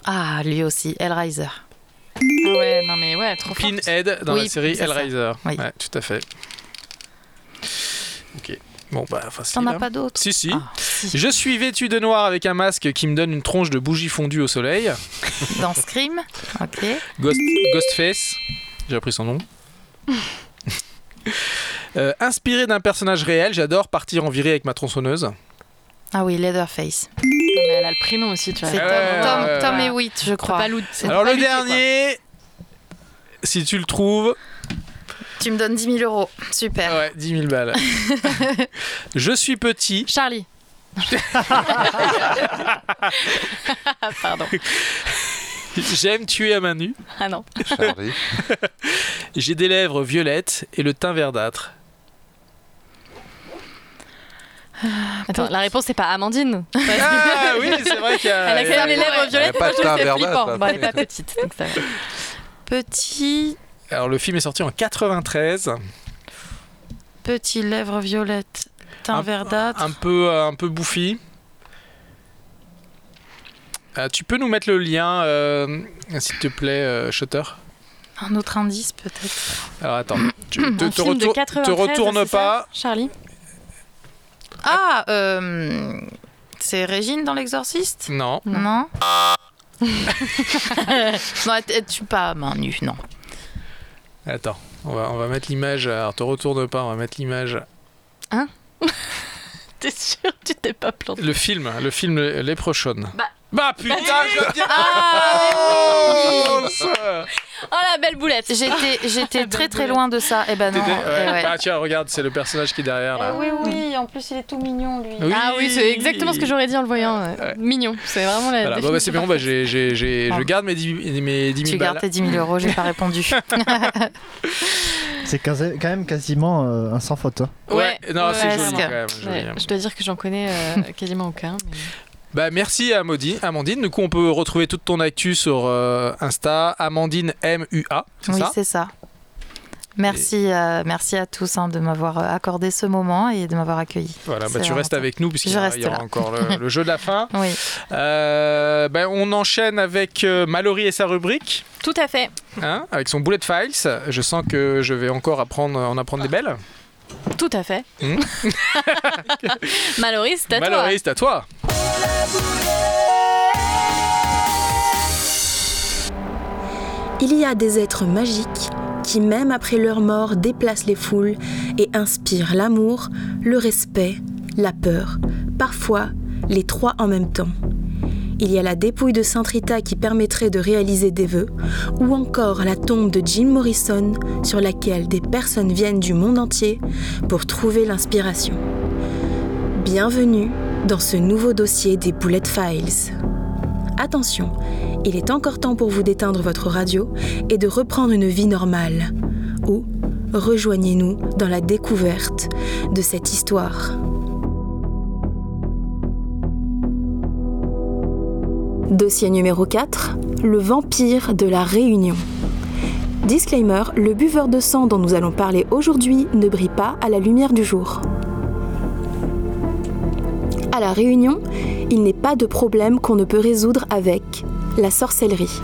Ah, lui aussi, Hellraiser. Ah ouais, non mais ouais, trop fort. Pinhead dans Oui, la série. Hellraiser. Oui. Ouais, tout à fait. Ok. Bon, bah, facile. T'en as hein. pas d'autres Si, si. Ah, si. Je suis vêtu de noir avec un masque qui me donne une tronche de bougie fondue au soleil. Dans Scream Ok. Ghost, Ghostface, j'ai appris son nom. <laughs> Euh, inspiré d'un personnage réel, j'adore partir en virée avec ma tronçonneuse. Ah oui, Leatherface. Non, mais elle a le prénom aussi, tu vois. C'est Ouais, Tom, ouais, Tom, ouais, Tom ouais. et Witt, je crois. pas Alors pas le lutter, quoi. dernier, si tu le trouves, Tu me donnes 10 000 euros. Super. ouais, 10 000 balles. <laughs> Je suis petit, Charlie. <laughs> Pardon. j'aime tuer à main nue, Ah non. Charlie. <laughs> j'ai des lèvres violettes et le teint verdâtre. Attends, la réponse c'est pas Amandine. Ah oui, c'est vrai qu'il y a... Elle a quand même les lèvres violettes, pas moi je verdâtre, flippant. Bon, elle est pas petite, donc ça va. Petit, Alors le film est sorti en 93, petit lèvres violettes, teint Un- verdâtre. un peu, un peu bouffi. Euh, tu peux nous mettre le lien, euh, s'il te plaît, euh, Shutter? Un autre indice peut-être. Alors attends, tu te, te film de retour- 93, te retourne ça, pas. Charlie? Ah, euh, c'est Régine dans L'Exorciste? Non. Non. Non <laughs> elle tue pas à main nue, non. Attends, on va, on va mettre l'image. Alors te retourne pas, on va mettre l'image. <laughs> T'es sûr tu t'es pas planté Le film, le film Leprechaun. Bah. Bah putain, je veux dire. Ah, Oh la belle boulette J'étais, <laughs> j'étais très très loin de ça. Eh ben non. Eh ouais. ouais. Bah tiens, regarde, c'est le personnage qui est derrière là. Eh oui, oui, en plus il est tout mignon lui. Oui. Ah oui, c'est exactement ce que j'aurais dit en le voyant. ouais. Ouais. Mignon, c'est vraiment la. Voilà, bon, bah, c'est bon, bah, parfaite. j'ai, j'ai- j'ai- je Ah. garde mes 10, mes 10 000 Tu balles. gardes tes 10 000 euros, j'ai pas répondu. <laughs> C'est quand même quasiment euh, un sans faute. hein. Ouais, non, c'est joli quand même. joli, Ouais, je dois dire que j'en connais euh, quasiment aucun. mais- Bah merci à Amandine. Amandine. Du coup, on peut retrouver toute ton actu sur euh, Insta, Amandine MUA, Oui, c'est ça. Merci, euh, merci à tous hein, de m'avoir euh, accordé ce moment et de m'avoir accueilli. Voilà, bah, tu restes avec nous puisqu'il y, il y aura encore le, <laughs> le jeu de la fin. Oui. Euh, ben, on enchaîne avec euh, Mallory et sa rubrique, Tout à fait. hein, avec son bullet files. Je sens que je vais encore apprendre, en apprendre des belles. Tout à fait. <laughs> Mallory, c'est à toi. Mallory, c'est à toi. Il y a des êtres magiques qui, même après leur mort, déplacent les foules et inspirent l'amour, le respect, la peur, parfois les trois en même temps. Il y a la dépouille de Sainte Rita qui permettrait de réaliser des vœux, ou encore la tombe de Jim Morrison sur laquelle des personnes viennent du monde entier pour trouver l'inspiration. Bienvenue dans ce nouveau dossier des Bullet Files. Attention, il est encore temps pour vous d'éteindre votre radio et de reprendre une vie normale. Ou rejoignez-nous dans la découverte de cette histoire. Dossier numéro 4, le vampire de la Réunion. Disclaimer, le buveur de sang dont nous allons parler aujourd'hui ne brille pas à la lumière du jour. À la Réunion, il n'est pas de problème qu'on ne peut résoudre avec la sorcellerie.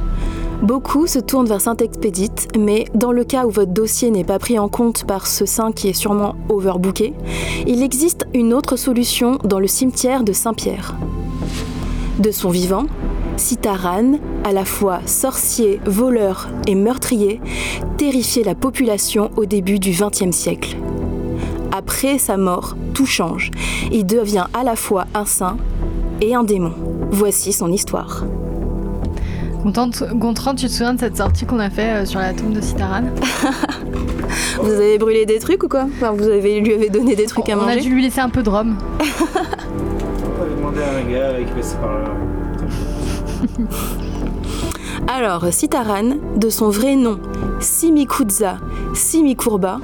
<laughs> Beaucoup se tournent vers Saint-Expédite, mais dans le cas où votre dossier n'est pas pris en compte par ce saint qui est sûrement overbooké, il existe une autre solution dans le cimetière de Saint-Pierre. De son vivant, Sitaran, à la fois sorcier, voleur et meurtrier, terrifiait la population au début du XXe siècle. Après sa mort, tout change. Il devient à la fois un saint et un démon. Voici son histoire. Contente, Gontran, tu te souviens de cette sortie qu'on a fait euh, sur la tombe de Citaran <laughs> Vous avez brûlé des trucs ou quoi? Enfin, Vous avez, lui avez donné des trucs à On a manger dû lui laisser un peu de rhum. <laughs> On avait demandé à un gars qui passait par là. Alors, Sitaran, de son vrai nom Simikudza Simikurba,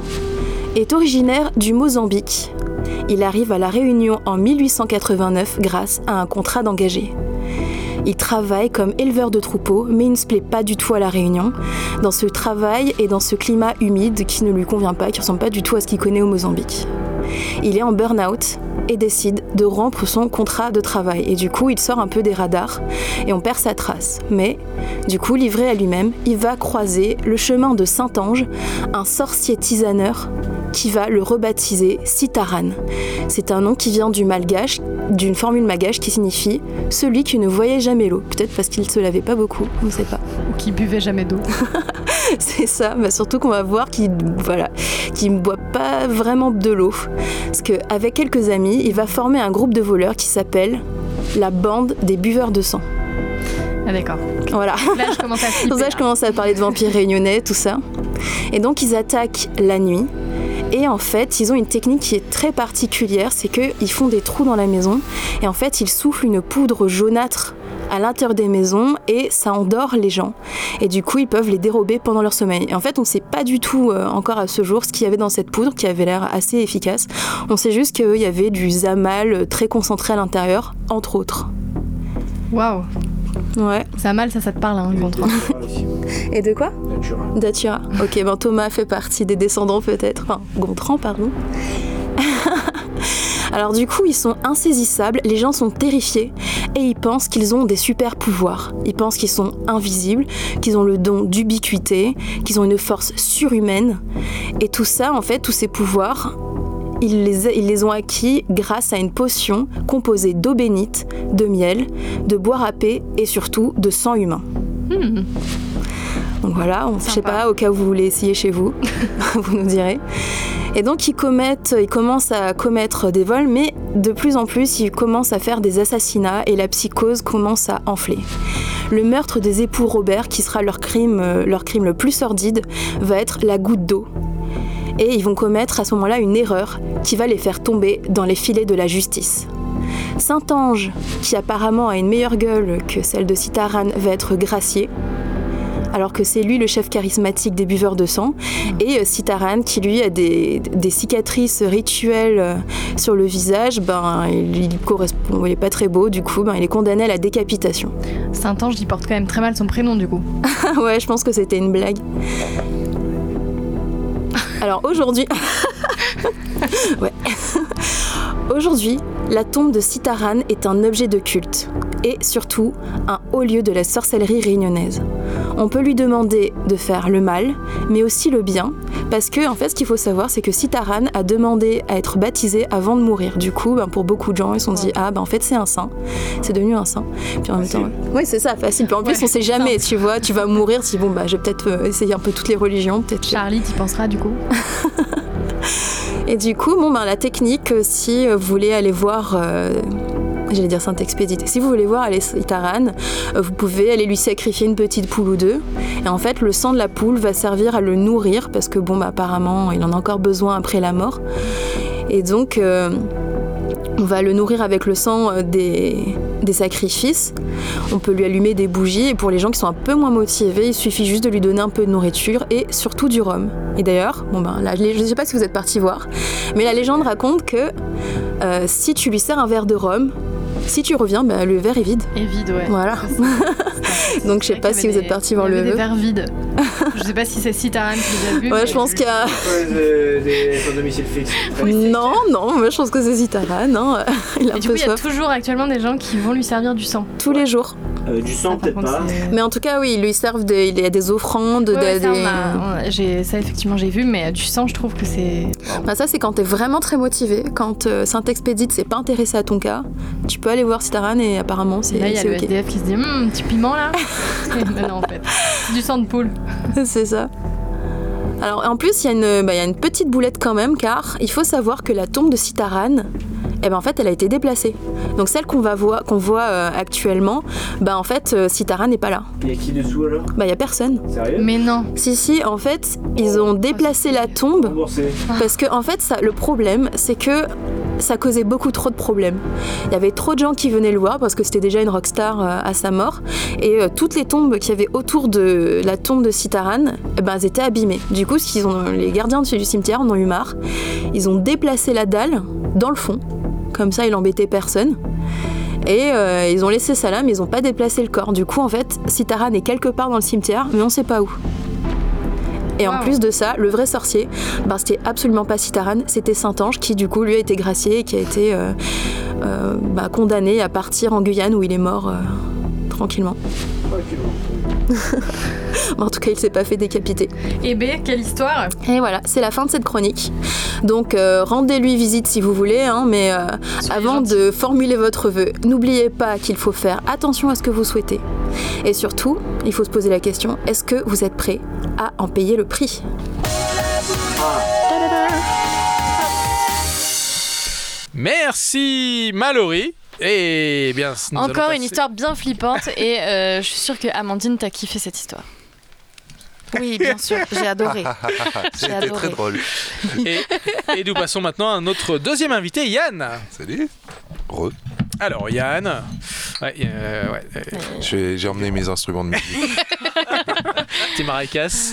est originaire du Mozambique. Il arrive à La Réunion en 1889 grâce à un contrat d'engagé. Il travaille comme éleveur de troupeaux, mais il ne se plaît pas du tout à La Réunion, dans ce travail et dans ce climat humide qui ne lui convient pas, qui ressemble pas du tout à ce qu'il connaît au Mozambique. Il est en burn-out et décide de rompre son contrat de travail. Et du coup, il sort un peu des radars et on perd sa trace. Mais, du coup, livré à lui-même, il va croiser le chemin de Saint-Ange, un sorcier tisaneur qui va le rebaptiser Sitaran. C'est un nom qui vient du malgache, d'une formule malgache qui signifie celui qui ne voyait jamais l'eau. Peut-être parce qu'il se lavait pas beaucoup, on ne sait pas. Ou qui buvait jamais d'eau. <laughs> C'est ça, bah surtout qu'on va voir qu'il voilà, ne boit pas vraiment de l'eau. Parce qu'avec quelques amis, il va former un groupe de voleurs qui s'appelle la bande des buveurs de sang. Ah d'accord. Voilà. Là, je commence à <laughs> flipper. Ça, je commence à parler de vampires réunionnais, tout ça. Et donc, ils attaquent la nuit. Et en fait, ils ont une technique qui est très particulière, c'est qu'ils font des trous dans la maison. Et en fait, ils soufflent une poudre jaunâtre à l'intérieur des maisons et ça endort les gens. Et du coup, ils peuvent les dérober pendant leur sommeil. Et en fait, on ne sait pas du tout euh, encore à ce jour ce qu'il y avait dans cette poudre qui avait l'air assez efficace. On sait juste qu'il y avait du zamal très concentré à l'intérieur, entre autres. Waouh. Ouais. Ça mal, ça, ça te parle, hein, Gontran. Et de quoi Natura. Datura. Ok, ben Thomas fait partie des descendants peut-être. Enfin, Gontran, pardon. <laughs> Alors du coup, ils sont insaisissables, les gens sont terrifiés et ils pensent qu'ils ont des super pouvoirs. Ils pensent qu'ils sont invisibles, qu'ils ont le don d'ubiquité, qu'ils ont une force surhumaine. Et tout ça, en fait, tous ces pouvoirs, ils les, ils les ont acquis grâce à une potion composée d'eau bénite, de miel, de bois râpé et surtout de sang humain. Hmm. Donc voilà, on- je sais pas, au cas où vous voulez essayer chez vous, <laughs> vous nous direz. Et donc ils commettent, ils commencent à commettre des vols, mais de plus en plus ils commencent à faire des assassinats et la psychose commence à enfler. Le meurtre des époux Robert, qui sera leur crime, euh, leur crime le plus sordide, va être la goutte d'eau. Et ils vont commettre à ce moment-là une erreur qui va les faire tomber dans les filets de la justice. Saint-Ange, qui apparemment a une meilleure gueule que celle de Citaran, va être gracié. alors que c'est lui le chef charismatique des buveurs de sang. Et euh, Sitaran, qui lui a des, des cicatrices rituelles euh, sur le visage, ben, il, il correspond, il est pas très beau, du coup, ben, il est condamné à la décapitation. Saint-Ange, il porte quand même très mal son prénom du coup. <laughs> ouais, je pense que c'était une blague. Alors aujourd'hui. <laughs> <laughs> ouais. Aujourd'hui, la tombe de Sitaran est un objet de culte et surtout un haut lieu de la sorcellerie réunionnaise. On peut lui demander de faire le mal, mais aussi le bien, parce que en fait, ce qu'il faut savoir, c'est que Sitaran a demandé à être baptisé avant de mourir. Du coup, ben, pour beaucoup de gens, ils se sont dit ah ben en fait c'est un saint, c'est devenu un saint. Puis en même temps, oui c'est ça, facile. Puis en plus, Ouais, on sait jamais, tu vois, tu vas mourir, si bon bah je vais peut-être euh, essayer un peu toutes les religions, peut-être. Charlie, t'y penseras du coup. <laughs> Et du coup, bon, ben, la technique, euh, si euh, vous voulez aller voir, euh, j'allais dire Saint-Expédite, si vous voulez voir aller Taran, vous pouvez aller lui sacrifier une petite poule ou deux. Et en fait, le sang de la poule va servir à le nourrir parce que, bon, bah, apparemment, il en a encore besoin après la mort. Et donc, euh, on va le nourrir avec le sang euh, des, sacrifices. On peut lui allumer des bougies. Et pour les gens qui sont un peu moins motivés, il suffit juste de lui donner un peu de nourriture et surtout du rhum. Et d'ailleurs, bon ben je ne sais pas si vous êtes parti voir, mais la légende raconte que euh, si tu lui sers un verre de rhum, si tu reviens, ben, le verre est vide. Et vide, ouais. Voilà. <laughs> Donc je sais pas si vous êtes parti voir le des vœu. verres vides. <laughs> je sais pas si c'est Citaran qui les a vus. Ouais, je pense qu'il y a. Des sans domicile fixe. non, non, moi je pense que c'est Zitaran. Hein. <laughs> Il a Et du peu coup, il y a toujours actuellement des gens qui vont lui servir du sang. Tous les jours. Euh, du sang, peut-être pas. Mais en tout cas, oui, ils lui servent des, il y a des offrandes, Ouais, des- ça, des- a- effectivement, j'ai vu, mais du sang, je trouve que c'est. Bah, ça, c'est quand t'es vraiment très motivé. Quand euh, Saint-Expédite s'est pas intéressé à ton cas, tu peux aller voir Citaran et apparemment, c'est Là, il y a le ok. SDF qui se dit Hum, petit piment là? <laughs> <laughs> Non, en fait. C'est du sang de poule. <laughs> c'est ça. Alors, en plus, il y, a une- bah, il y a une petite boulette quand même, car il faut savoir que la tombe de Citaran, eh ben, en fait, elle a été déplacée. Donc, celle qu'on va voir, qu'on voit euh, actuellement, bah, en fait, euh, Citaran n'est pas là. Il y a qui dessous alors? Bah, il y a personne. Sérieux? Mais non. Si, si, en fait, ils ont déplacé la tombe Remboursé. Parce que en fait, ça, le problème, c'est que ça causait beaucoup trop de problèmes. Il y avait trop de gens qui venaient le voir parce que c'était déjà une rockstar euh, à sa mort. Et euh, toutes les tombes qu'il y avait autour de la tombe de Sitaran, eh ben, étaient abîmées. Du coup, ce qu'ils ont, les gardiens du du cimetière en ont eu marre. Ils ont déplacé la dalle dans le fond. Comme ça, il embêtait personne. Et euh, ils ont laissé ça là, mais ils n'ont pas déplacé le corps. Du coup, en fait, Sitaran est quelque part dans le cimetière, mais on ne sait pas où. Et en plus de ça, le vrai sorcier, bah, c'était absolument pas Citaran, c'était Saint-Ange qui du coup lui a été gracié et qui a été euh, euh, bah, condamné à partir en Guyane où il est mort euh, tranquillement. <laughs> en tout cas, il s'est pas fait décapiter. Et B, quelle histoire Et voilà, c'est la fin de cette chronique. Donc euh, rendez-lui visite si vous voulez, hein, mais euh, avant de formuler votre vœu, n'oubliez pas qu'il faut faire attention à ce que vous souhaitez. Et surtout, il faut se poser la question, est-ce que vous êtes prêt à en payer le prix? Merci Mallory. Et bien, nous Encore une histoire bien flippante et euh, je suis sûre que Amandine t'as kiffé cette histoire. Oui, bien sûr, j'ai adoré. <laughs> C'était très drôle. Et, et nous passons maintenant à notre deuxième invité, Yann. Salut. Re. Alors Yann, ouais, euh, ouais, euh, J'ai j'ai emmené mes instruments de musique. <laughs> t'es maracas.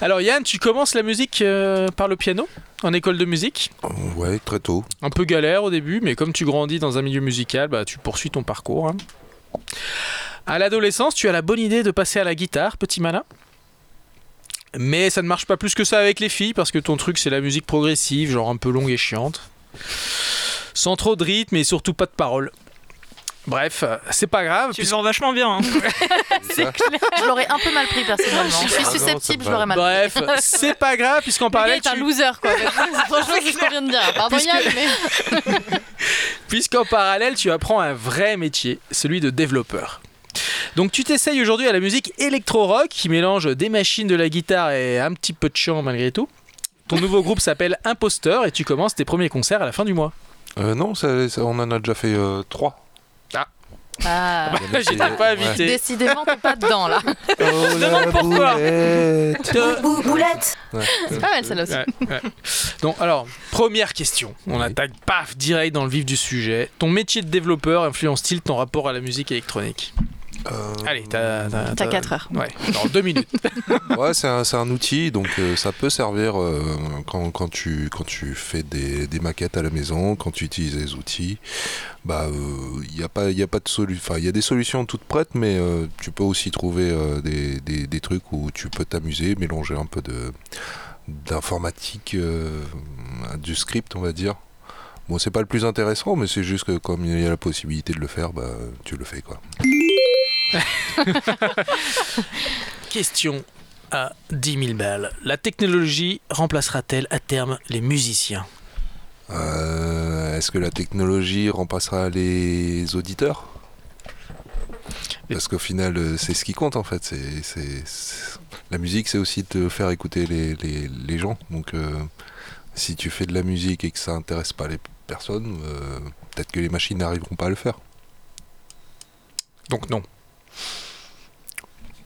Alors Yann, tu commences la musique euh, par le piano en école de musique. Ouais, très tôt. Un peu galère au début, mais comme tu grandis dans un milieu musical, bah, tu poursuis ton parcours. hein. À l'adolescence, tu as la bonne idée de passer à la guitare, petit malin. Mais ça ne marche pas plus que ça avec les filles, parce que ton truc c'est la musique progressive, genre un peu longue et chiante. Sans trop de rythme et surtout pas de paroles. Bref, c'est pas grave. Tu le vends vachement bien. hein. <laughs> Ça. Je l'aurais un peu mal pris personnellement. Je suis susceptible, je l'aurais mal Bref, pris. c'est pas grave, puisqu'en Le gars parallèle, est un tu- loser quoi. Franchement, c'est ce qu'on vient de dire. Pardon Puisque- Yann, mais. <laughs> Puisqu'en parallèle, tu apprends un vrai métier, celui de développeur. Donc tu t'essayes aujourd'hui à la musique électro-rock qui mélange des machines, de la guitare et un petit peu de chant malgré tout. Ton nouveau groupe s'appelle Imposteur et tu commences tes premiers concerts à la fin du mois. Euh, non, ça- ça- on en a déjà fait euh, trois. Ah, <laughs> J'étais pas Ouais. invité. décidément, t'es pas dedans là. <laughs> Oh, la pourquoi. boulette. Boulette Ouais. C'est pas mal celle-là aussi. Ouais, ouais. Donc alors, première question. On attaque paf direct dans le vif du sujet. Ton métier de développeur influence-t-il ton rapport à la musique électronique? Euh, Allez, t'as. T'as T'as 4 heures. Ouais, dans deux minutes. <laughs> Ouais, c'est un, c'est un outil, donc euh, ça peut servir euh, quand, quand tu, quand tu fais des, des maquettes à la maison, quand tu utilises les outils. Bah, il n'y a pas, y a pas de solution. Enfin, il y a des solutions toutes prêtes, mais euh, tu peux aussi trouver euh, des, des, des trucs où tu peux t'amuser, mélanger un peu de d'informatique, euh, du script, on va dire. Bon, c'est pas le plus intéressant, mais c'est juste que comme il y a la possibilité de le faire, bah, tu le fais quoi. <laughs> Question à 10 000 balles. La technologie remplacera-t-elle à terme les musiciens? Euh, Est-ce que la technologie remplacera les auditeurs? Parce qu'au final, euh, c'est ce qui compte en fait. C'est, c'est- c'est- La musique, c'est aussi de faire écouter les, les- les gens. Donc, euh, si tu fais de la musique et que ça intéresse pas les personnes, euh, peut-être que les machines n'arriveront pas à le faire. Donc non.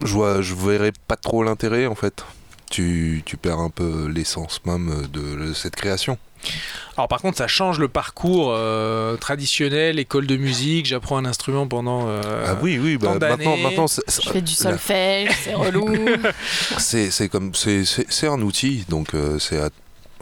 Je vois, je verrais pas trop l'intérêt en fait. Tu, tu perds un peu l'essence même de cette création. Alors par contre, ça change le parcours euh, traditionnel, école de musique, j'apprends un instrument pendant... euh, ah oui, oui, bah, tant maintenant, maintenant c'est- Je fais du la- solfège, c'est relou. <laughs> C'est c'est comme c'est c'est- c'est un outil donc euh, c'est à-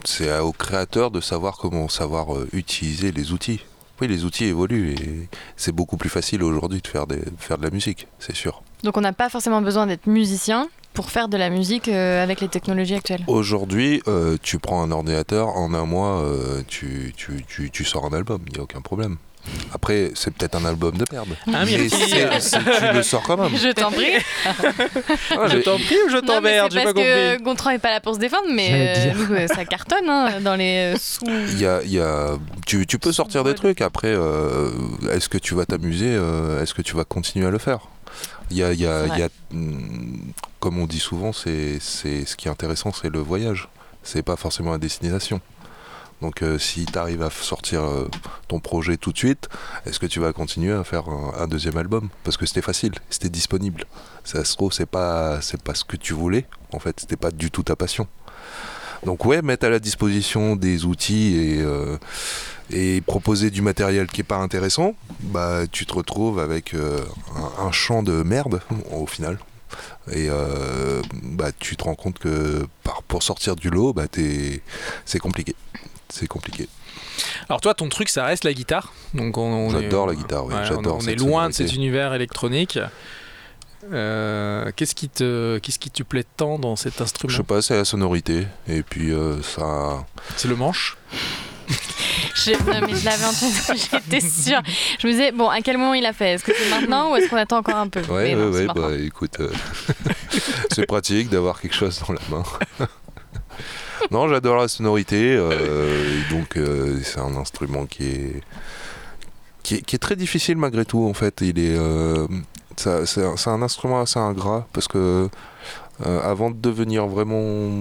c'est à- au créateur de savoir comment savoir euh, utiliser les outils. Oui, les outils évoluent et c'est beaucoup plus facile aujourd'hui de faire des faire de la musique, c'est sûr. Donc on n'a pas forcément besoin d'être musicien pour faire de la musique euh, avec les technologies actuelles. Aujourd'hui, euh, tu prends un ordinateur en un mois, euh, tu, tu, tu, tu sors un album, il y a aucun problème. Après, c'est peut-être un album de merde. Hein, mais Myrtille c'est- c'est- tu le sors quand même. Je t'en prie. <laughs> Ah, Je t'en prie ou je t'emmerde J'ai pas parce que compris. Gontran est pas là pour se défendre, mais euh, euh, ça cartonne hein, dans les euh, sous. Il y a, il y a- tu, tu peux sortir des trucs, après, euh, est-ce que tu vas t'amuser euh, Est-ce que tu vas continuer à le faire? Il y a, il y a- y a, hum, comme on dit souvent, c'est, c'est, ce qui est intéressant, c'est le voyage. C'est pas forcément la destination. Donc euh, si tu arrives à sortir euh, ton projet tout de suite, est-ce que tu vas continuer à faire un, deuxième album? Parce que c'était facile, c'était disponible. Ça se trouve, c'est pas, pas ce que tu voulais. En fait, c'était pas du tout ta passion. Donc ouais, mettre à la disposition des outils et, euh, proposer du matériel qui est pas intéressant, bah tu te retrouves avec un, champ de merde au final. Et bah tu te rends compte que pour sortir du lot, bah c'est compliqué. C'est compliqué. Alors toi, ton truc, ça reste la guitare. Donc on, on est- J'adore la guitare, oui, Ouais, j'adore On, est loin de cet univers électronique. Euh, qu'est-ce qui te, qu'est-ce qui te plaît tant dans cet Je instrument sais pas, c'est la sonorité. Et puis euh, ça. C'est le manche? <laughs> Je, non, mais je l'avais entendu, <laughs> j'étais sûre. Je me disais, bon, à quel moment il a fait? Est-ce que c'est maintenant ou est-ce qu'on attend encore un peu? Ouais, non, ouais, ouais, maintenant. bah écoute, euh, <laughs> c'est pratique d'avoir quelque chose dans la main. Non, j'adore la sonorité, euh, donc euh, c'est un instrument qui est, qui est très difficile malgré tout en fait. Euh, c'est un, instrument assez ingrat parce que avant de devenir vraiment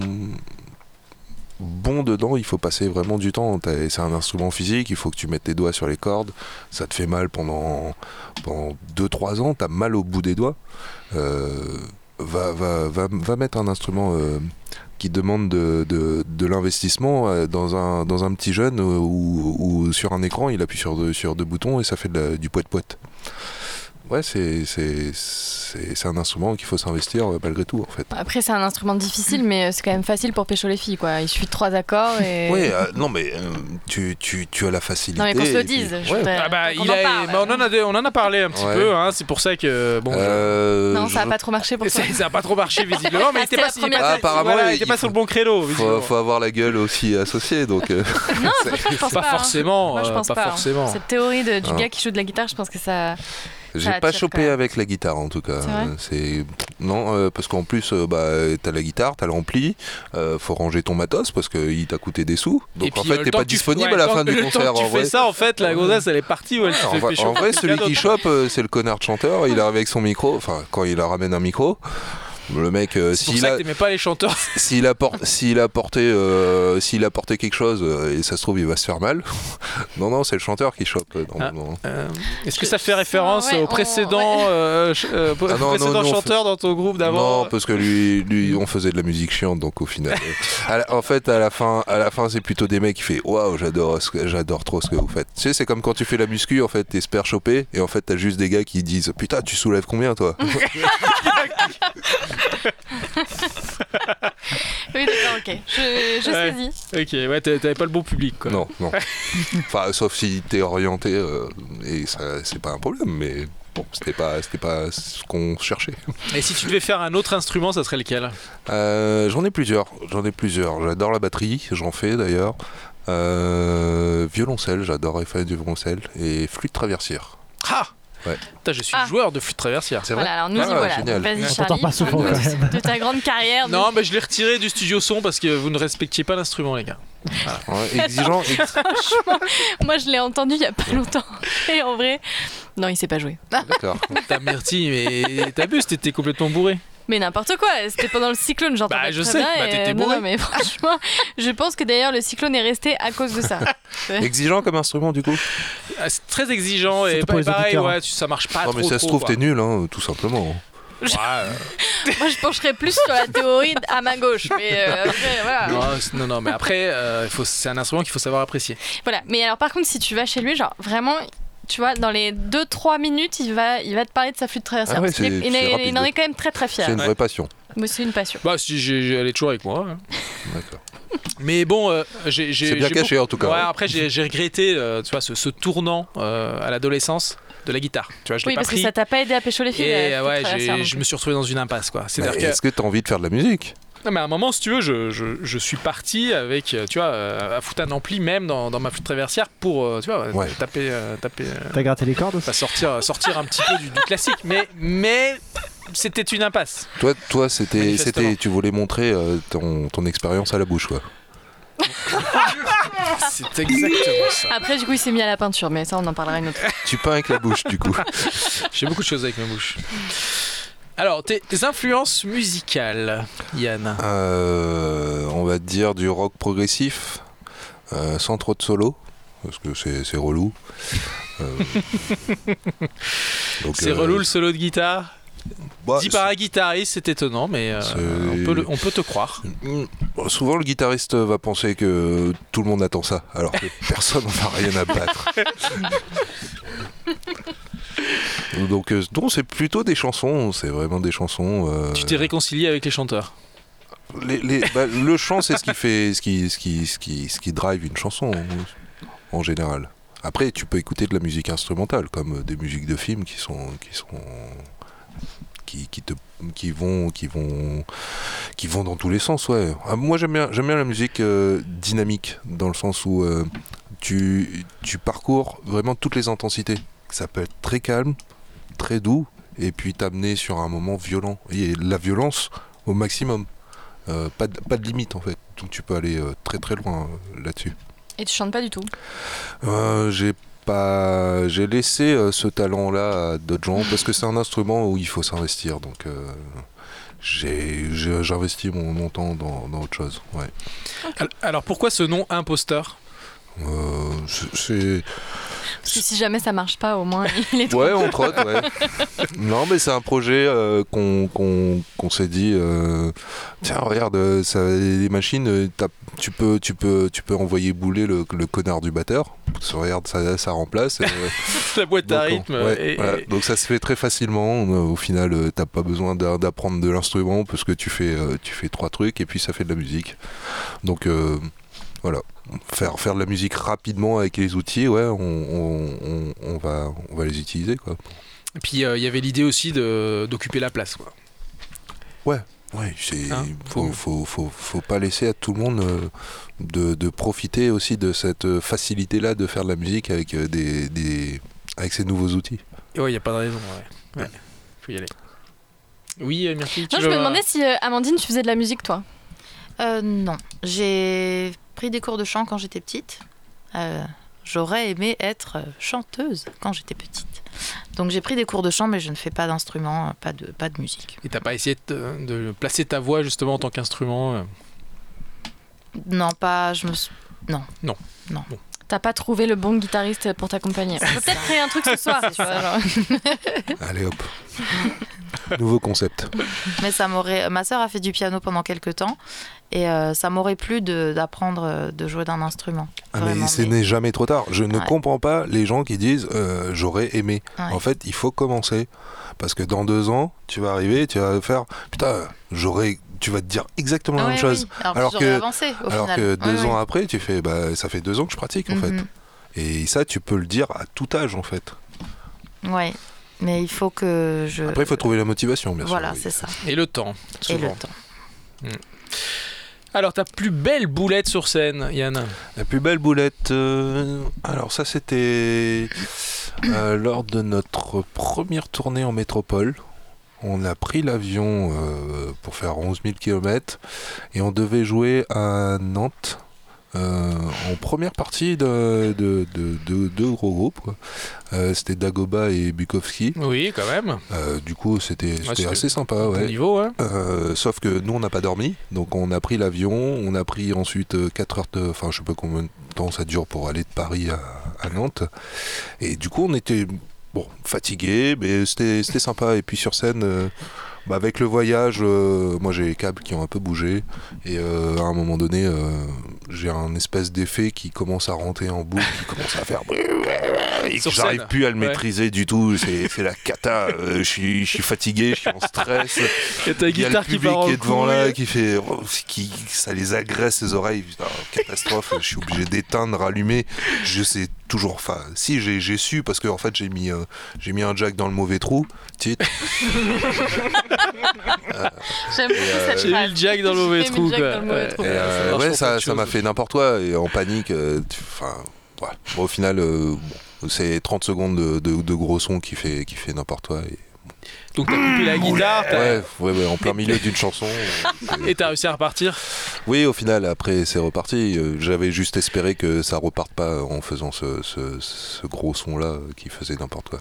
bon dedans, il faut passer vraiment du temps. C'est un instrument physique, il faut que tu mettes tes doigts sur les cordes. Ça te fait mal pendant, pendant 2-3 ans, t'as mal au bout des doigts. Va, va, va, mettre un instrument qui demande de, l'investissement euh, dans, un, dans un petit jeune euh, ou sur un écran, il appuie sur deux, sur deux boutons et ça fait de la- du poète-poète. Ouais, c'est c'est- c'est- c'est un instrument qu'il faut s'investir euh, malgré tout en fait. Après, c'est un instrument difficile, mais c'est quand même facile pour pécho les filles, quoi. Il suffit de trois accords et. <laughs> Oui, euh, non mais euh, tu, tu, tu as la facilité. non, mais qu'on se le puis- dise. je Ouais. voudrais Ah bah, qu'on il en a- parle. bah, on, en a, on en a parlé un petit Ouais. peu. hein, c'est pour ça que bon. je- Euh, Non, ça a je- pas trop marché pour <laughs> toi. ça a pas trop marché visiblement, <laughs> mais il était C'est pas, il. Apparemment, voilà, il il faut- sur le bon créneau. faut, visiblement. faut avoir la gueule aussi associée donc. Non, franchement, je pense Pas pas. hein. forcément, Moi, je pense pas pas. hein. forcément. Cette théorie du Ah. gars qui joue de la guitare, je pense que ça. J'ai pas chopé avec la guitare en tout cas. C'est Euh, non euh, parce qu'en plus euh, bah t'as la guitare, t'as l'ampli, euh, faut ranger ton matos parce qu'il t'a coûté des sous. Donc puis, en euh, fait le t'es pas disponible ouais, à la fin du concert. tu en vrai. fais ça, en fait, la gonzesse, elle est partie ou elle se en vrai, en vrai, celui qui chope, euh, c'est le connard de chanteur. Il arrive avec son micro. Enfin, quand il ramène un micro. Le mec, euh, s'il a, pas les chanteurs. <laughs> s'il a, por- s'il a porté, euh, s'il a porté quelque chose euh, et ça se trouve il va se faire mal. <laughs> non non, c'est le chanteur qui chope euh. Euh, Est-ce que ça fait référence ouais, au précédent, Ah non, non, chanteur dans ton groupe d'avant Non, parce que lui, lui, on faisait de la musique chiante, donc au final. <laughs> euh, la- en fait, à la fin, à la fin, c'est plutôt des mecs qui fait waouh, j'adore, j'adore trop ce que vous faites. Tu sais, c'est comme quand tu fais la muscu, en fait, t'espères choper, et en fait, t'as juste des gars qui disent putain, tu soulèves combien toi? Oui, d'accord, ok. Je, je Ouais. saisis. Ok, ouais, t'a- t'avais pas le bon public quoi. Non, non. Enfin, sauf si t'es orienté, euh, et ça, c'est pas un problème, mais bon, c'était pas, c'était pas ce qu'on cherchait. Et si tu devais faire un autre instrument, ça serait lequel? Euh, j'en ai plusieurs, j'en ai plusieurs. J'adore la batterie, j'en fais d'ailleurs. Euh, violoncelle, j'adorerais faire du violoncelle et flûte traversière. Ah Ouais. Putain, je suis Ah. joueur de flûte traversière. C'est vrai Voilà, alors nous y Ah, voilà. génial. Vas-y, Charlie. pas souvent. De ta grande carrière. Non, mais je l'ai retiré du studio son parce que vous ne respectiez pas l'instrument, les gars. Ouais, <laughs> exigeant, ex- Moi, je l'ai entendu il y a pas longtemps. Et en vrai, non, il sait pas jouer. D'accord. T'as Myrti, mais t'abuses, t'étais complètement bourré. Mais n'importe quoi, c'était pendant le cyclone, j'entends Bah, je sais, bien, bah, t'étais non, bourré. non, mais <laughs> franchement, je pense que d'ailleurs le cyclone est resté à cause de ça. <laughs> exigeant comme instrument du coup. Ah, C'est très exigeant et pas pareil, auditeurs, ouais, tu- ça marche pas non trop. mais ça se trouve t'es nul, hein, tout simplement. Ouais, euh, <laughs> Moi, je pencherais plus sur la théorie à ma gauche, mais euh, après, voilà. non, non, non, mais après, euh, c'est un instrument qu'il faut savoir apprécier. Voilà. Mais alors, par contre, si tu vas chez lui, genre vraiment, tu vois, dans les 2-3 minutes, il va, il va te parler de sa flûte traversière. Ah ouais, est- il, est- en est quand même très très fier. C'est une Ouais. vraie passion. Mais c'est une passion. Bah, si j'ai, j'ai- elle est toujours avec moi. hein. <laughs> D'accord. Mais bon, euh, j'ai, j'ai- C'est bien j'ai caché en tout cas. Ouais, après j'ai j'ai regretté euh, tu vois, ce, ce tournant euh, à l'adolescence de la guitare. Tu vois, je l'ai Oui, pas parce pris. que ça t'a pas aidé à pécho les filles. et ouais, je me suis retrouvé dans une impasse quoi. Mais C'est-à-dire que Est-ce que t'as envie de faire de la musique? Non, mais à un moment, si tu veux, je, je, je suis parti avec, euh, tu vois, euh, à foutre un ampli même dans, dans ma flûte traversière pour, euh, tu vois, Ouais. taper, euh, taper, euh, T'as gratté les cordes sortir, sortir un petit peu du, du classique. Mais, mais c'était une impasse. Toi, toi, c'était, c'était, tu voulais montrer euh, ton, ton expérience à la bouche, quoi. <laughs> C'est exactement ça. Après, du coup, il s'est mis à la peinture, mais ça, on en parlera une autre fois. Tu peins avec la bouche, du coup. <laughs> J'ai beaucoup de choses avec ma bouche. Alors, tes, tes influences musicales, Yann Euh, on va te dire du rock progressif, euh, sans trop de solo, parce que c'est, relou. Euh, <laughs> C'est euh, relou le solo de guitare bah, Dit par un guitariste, c'est étonnant, mais euh, on, peut le- on peut te croire. Mm, Souvent, le guitariste va penser que tout le monde attend ça, alors que <laughs> personne n'en a rien à battre. <laughs> <laughs> Donc, euh, non, c'est plutôt des chansons, c'est vraiment des chansons. euh, Tu t'es réconcilié avec les chanteurs. les- les- bah, le chant, c'est ce qui fait, ce qui, ce qui, ce qui, ce qui drive une chanson en général. Après, tu peux écouter de la musique instrumentale, comme des musiques de films qui sont, qui sont, qui, qui te, qui vont, qui vont, qui vont dans tous les sens, ouais. Ah, moi, j'aime bien, j'aime bien la musique euh, dynamique, dans le sens où euh, tu, tu parcours vraiment toutes les intensités. Ça peut être très calme, très doux, et puis t'amener sur un moment violent. Et la violence au maximum. Euh, pas, de, pas de limite en fait. Donc tu peux aller euh, très très loin euh, là-dessus. Et tu chantes pas du tout? Euh, j'ai pas, j'ai laissé euh, ce talent-là à d'autres gens parce que c'est un instrument où il faut s'investir. Donc euh, j'ai, j'investis mon, mon temps dans, dans autre chose. Ouais. Al- Alors pourquoi ce nom imposteur? C'est- c'est Parce que si jamais ça marche pas, au moins, il est trop. Ouais, entre autres, ouais. <laughs> non, mais c'est un projet euh, qu'on qu'on- qu'on s'est dit. euh, tiens, regarde, euh, ça, les machines, euh, tu peux, tu peux, tu peux envoyer bouler le, le connard du batteur. Que regarde, ça, ça remplace. euh, <laughs> La boîte à rythme. on- ouais, et- voilà. et- Donc ça se fait très facilement. Euh, Au final, euh, t'as pas besoin d'a- d'apprendre de l'instrument parce que tu fais, euh, tu fais trois trucs et puis ça fait de la musique. Donc euh, voilà. Faire, faire de la musique rapidement avec les outils, ouais, on, on- on- on va, on va les utiliser quoi. Et puis euh, il y avait l'idée aussi de- d'occuper la place. Quoi. Ouais, c'est Hein, faut, faut, faut, faut pas laisser à tout le monde euh, de, de profiter aussi de cette facilité-là de faire de la musique avec euh, des, des avec ces nouveaux outils. Et ouais, il n'y a pas de raison. Ouais. Ouais. Faut y aller. Oui, merci. Non, je me demandais si euh, Amandine, tu faisais de la musique, toi? Euh, non, j'ai pris des cours de chant quand j'étais petite. Euh, J'aurais aimé être chanteuse quand j'étais petite. Donc j'ai pris des cours de chant, mais je ne fais pas d'instrument, euh, pas de, pas de musique. Et t'as pas essayé de, de placer ta voix justement en tant qu'instrument euh? Non, pas. Je me suis- Non. Non. Non. T'as pas trouvé le bon guitariste pour t'accompagner. On peut peut-être créer un truc ce soir. tu vois, genre. <laughs> Allez hop. Nouveau concept. Mais ça m'aurait. Ma sœur a fait du piano pendant quelques temps, et euh, ça m'aurait plu de- d'apprendre euh, de jouer d'un instrument. Ah, mais ce n'est jamais trop tard. Je ne Ouais. comprends pas les gens qui disent euh, j'aurais aimé. Ouais. En fait, il faut commencer. Parce que dans deux ans, tu vas arriver, tu vas faire putain, j'aurais. Tu vas te dire exactement la Ouais, même chose. oui. Alors, que- avancé au Alors final. que Ouais, deux ouais. ans après, tu fais bah ça fait deux ans que je pratique en fait. Mhm. Et ça, tu peux le dire à tout âge en fait. Ouais. Mais il faut que je. Après, il faut trouver la motivation, bien Voilà, sûr. oui. c'est ça. Et le temps, Et le temps. Alors, ta plus belle boulette sur scène, Yann La plus belle boulette, euh, alors ça c'était euh, lors de notre première tournée en métropole. On a pris l'avion euh, pour faire 11 000 km et on devait jouer à Nantes en première partie de de- de- de- deux gros groupes. Euh, c'était Dagoba et Bukowski. Oui, quand même. Euh, du coup, c'était assez sympa. Ouais. niveau, hein Euh, sauf que nous on n'a pas dormi, donc on a pris l'avion, on a pris ensuite 4 heures de. Enfin, je sais pas combien de temps ça dure pour aller de Paris à, à Nantes. Et du coup, on était bon, fatigués, mais c'était c'était sympa. Et puis sur scène, euh, bah, avec le voyage, euh, moi j'ai les câbles qui ont un peu bougé. Et euh, à un moment donné, euh, j'ai un espèce d'effet qui commence à rentrer en boucle, qui commence à faire. <laughs> Et que Sur j'arrive plus à le ouais. maîtriser du tout, c'est c'est la cata. Euh, je suis- je suis fatigué, je suis en stress. <laughs> Et ta Il y a le guitare qui part est devant là, qui fait, oh, qui, ça les agresse les oreilles. Putain, catastrophe. je suis obligé d'éteindre, rallumer. Je sais toujours. Enfin, si j'ai su parce que en fait j'ai mis euh, j'ai mis un jack dans le mauvais trou. Titre. J'aime beaucoup <laughs> euh, cette J'ai mis le jack dans le mauvais trou, quoi. le mauvais Ouais. trou. Et, euh, ouais, ça ça m'a choses. fait n'importe quoi et en panique. euh, Enfin, ouais. Bon, au final, euh, bon, c'est 30 secondes de, de- de gros son qui fait qui fait n'importe quoi. Et, Donc, t'as coupé la guitare t'as- ouais, ouais, ouais, en plein milieu d'une chanson. euh, <laughs> et t'as réussi à repartir. Oui, au final, après, c'est reparti. Euh, J'avais juste espéré que ça reparte pas en faisant ce, ce- ce gros son-là euh, qui faisait n'importe quoi.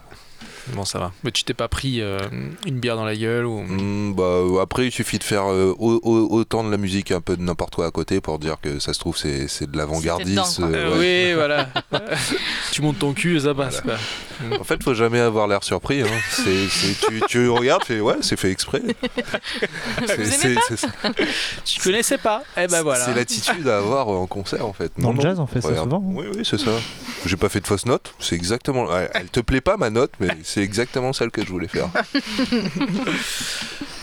Bon, ça va. Mais tu t'es pas pris euh, une bière dans la gueule ou. Hmm, bah, euh, après, il suffit de faire euh, au- au- autant de la musique, un peu de n'importe quoi à côté pour dire que ça se trouve, c'est c'est de quoi. Euh, ouais. Oui, voilà. <laughs> tu montes ton cul et ça passe, quoi. En fait, faut jamais avoir l'air surpris. hein. C'est- c'est- tu, tu regardes, fais, ouais, c'est fait exprès. <laughs> C'est- ça. Tu connaissais pas Eh ben voilà. C'est l'attitude à avoir en concert, en fait. Dans Non, le non. jazz, on fait ça souvent. hein. Oui, oui, c'est ça. J'ai pas fait de fausse note. C'est exactement. ouais, Elle te plaît pas ma note, mais c'est <laughs> exactement celle que je voulais faire. <laughs>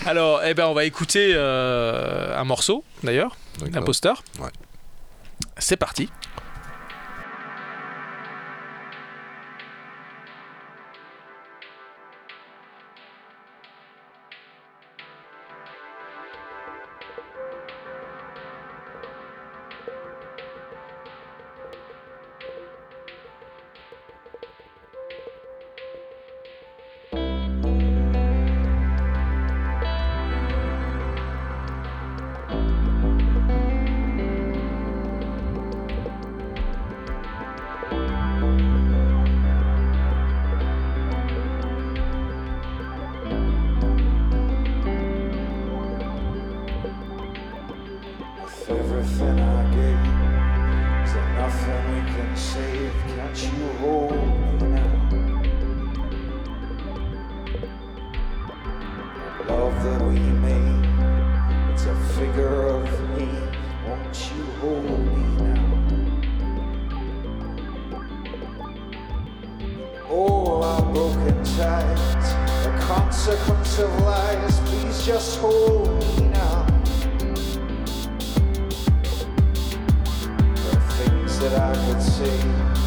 Alors, eh ben, on va écouter euh, un morceau, d'ailleurs. Imposteur. Ouais. C'est parti. It's a figure of me. Won't you hold me now? Oh, All our broken ties, the consequence of lies. Please just hold me now. Are things that I could say.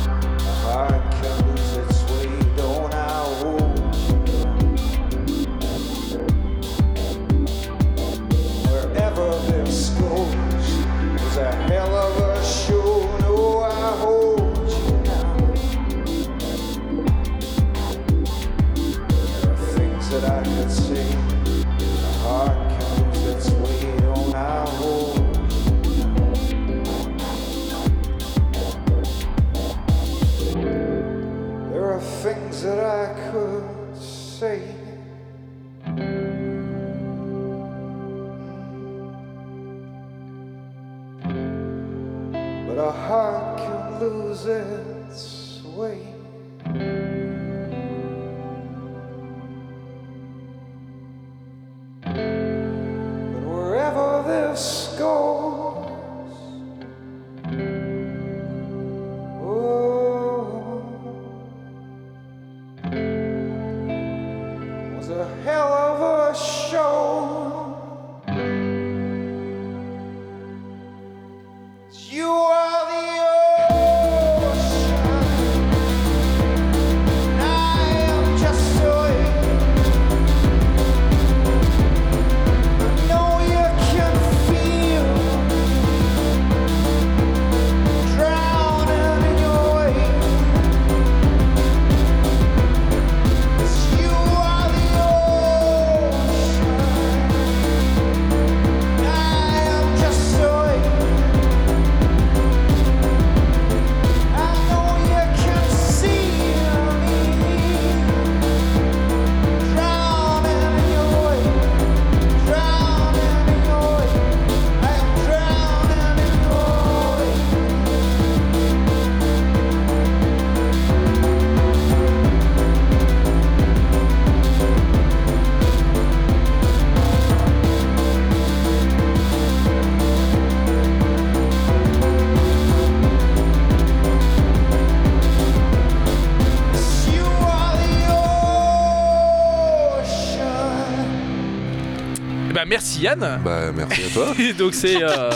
Merci Yann. Bah, merci à toi. <laughs> Donc c'est, euh,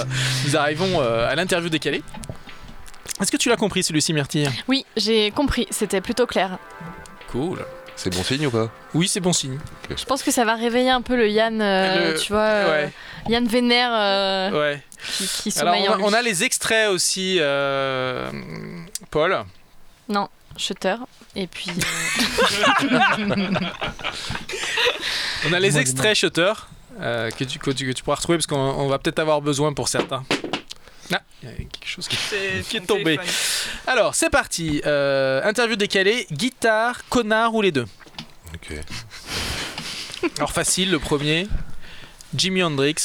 nous arrivons euh, à l'interview décalée. Est-ce que tu l'as compris celui-ci, Myrtille? Oui, j'ai compris, c'était plutôt clair. Cool. C'est bon signe ou pas? Oui, c'est bon signe. Je pense que ça va réveiller un peu le Yann, euh, Le- tu vois, euh, ouais. Yann Vénère euh, Ouais. qui, qui Alors on a, on a les extraits aussi, euh, Paul. Non, Shutter. Et puis. <laughs> <laughs> On a les extraits Shutter euh, que, tu, que, tu, que tu pourras retrouver parce qu'on on va peut-être avoir besoin pour certains. Ah, il y a quelque chose qui, <laughs> qui est tombé. téléphone. Alors, c'est parti. Euh, interview décalée, guitare, connard ou les deux? Ok. Alors facile, le premier. Jimi Hendrix,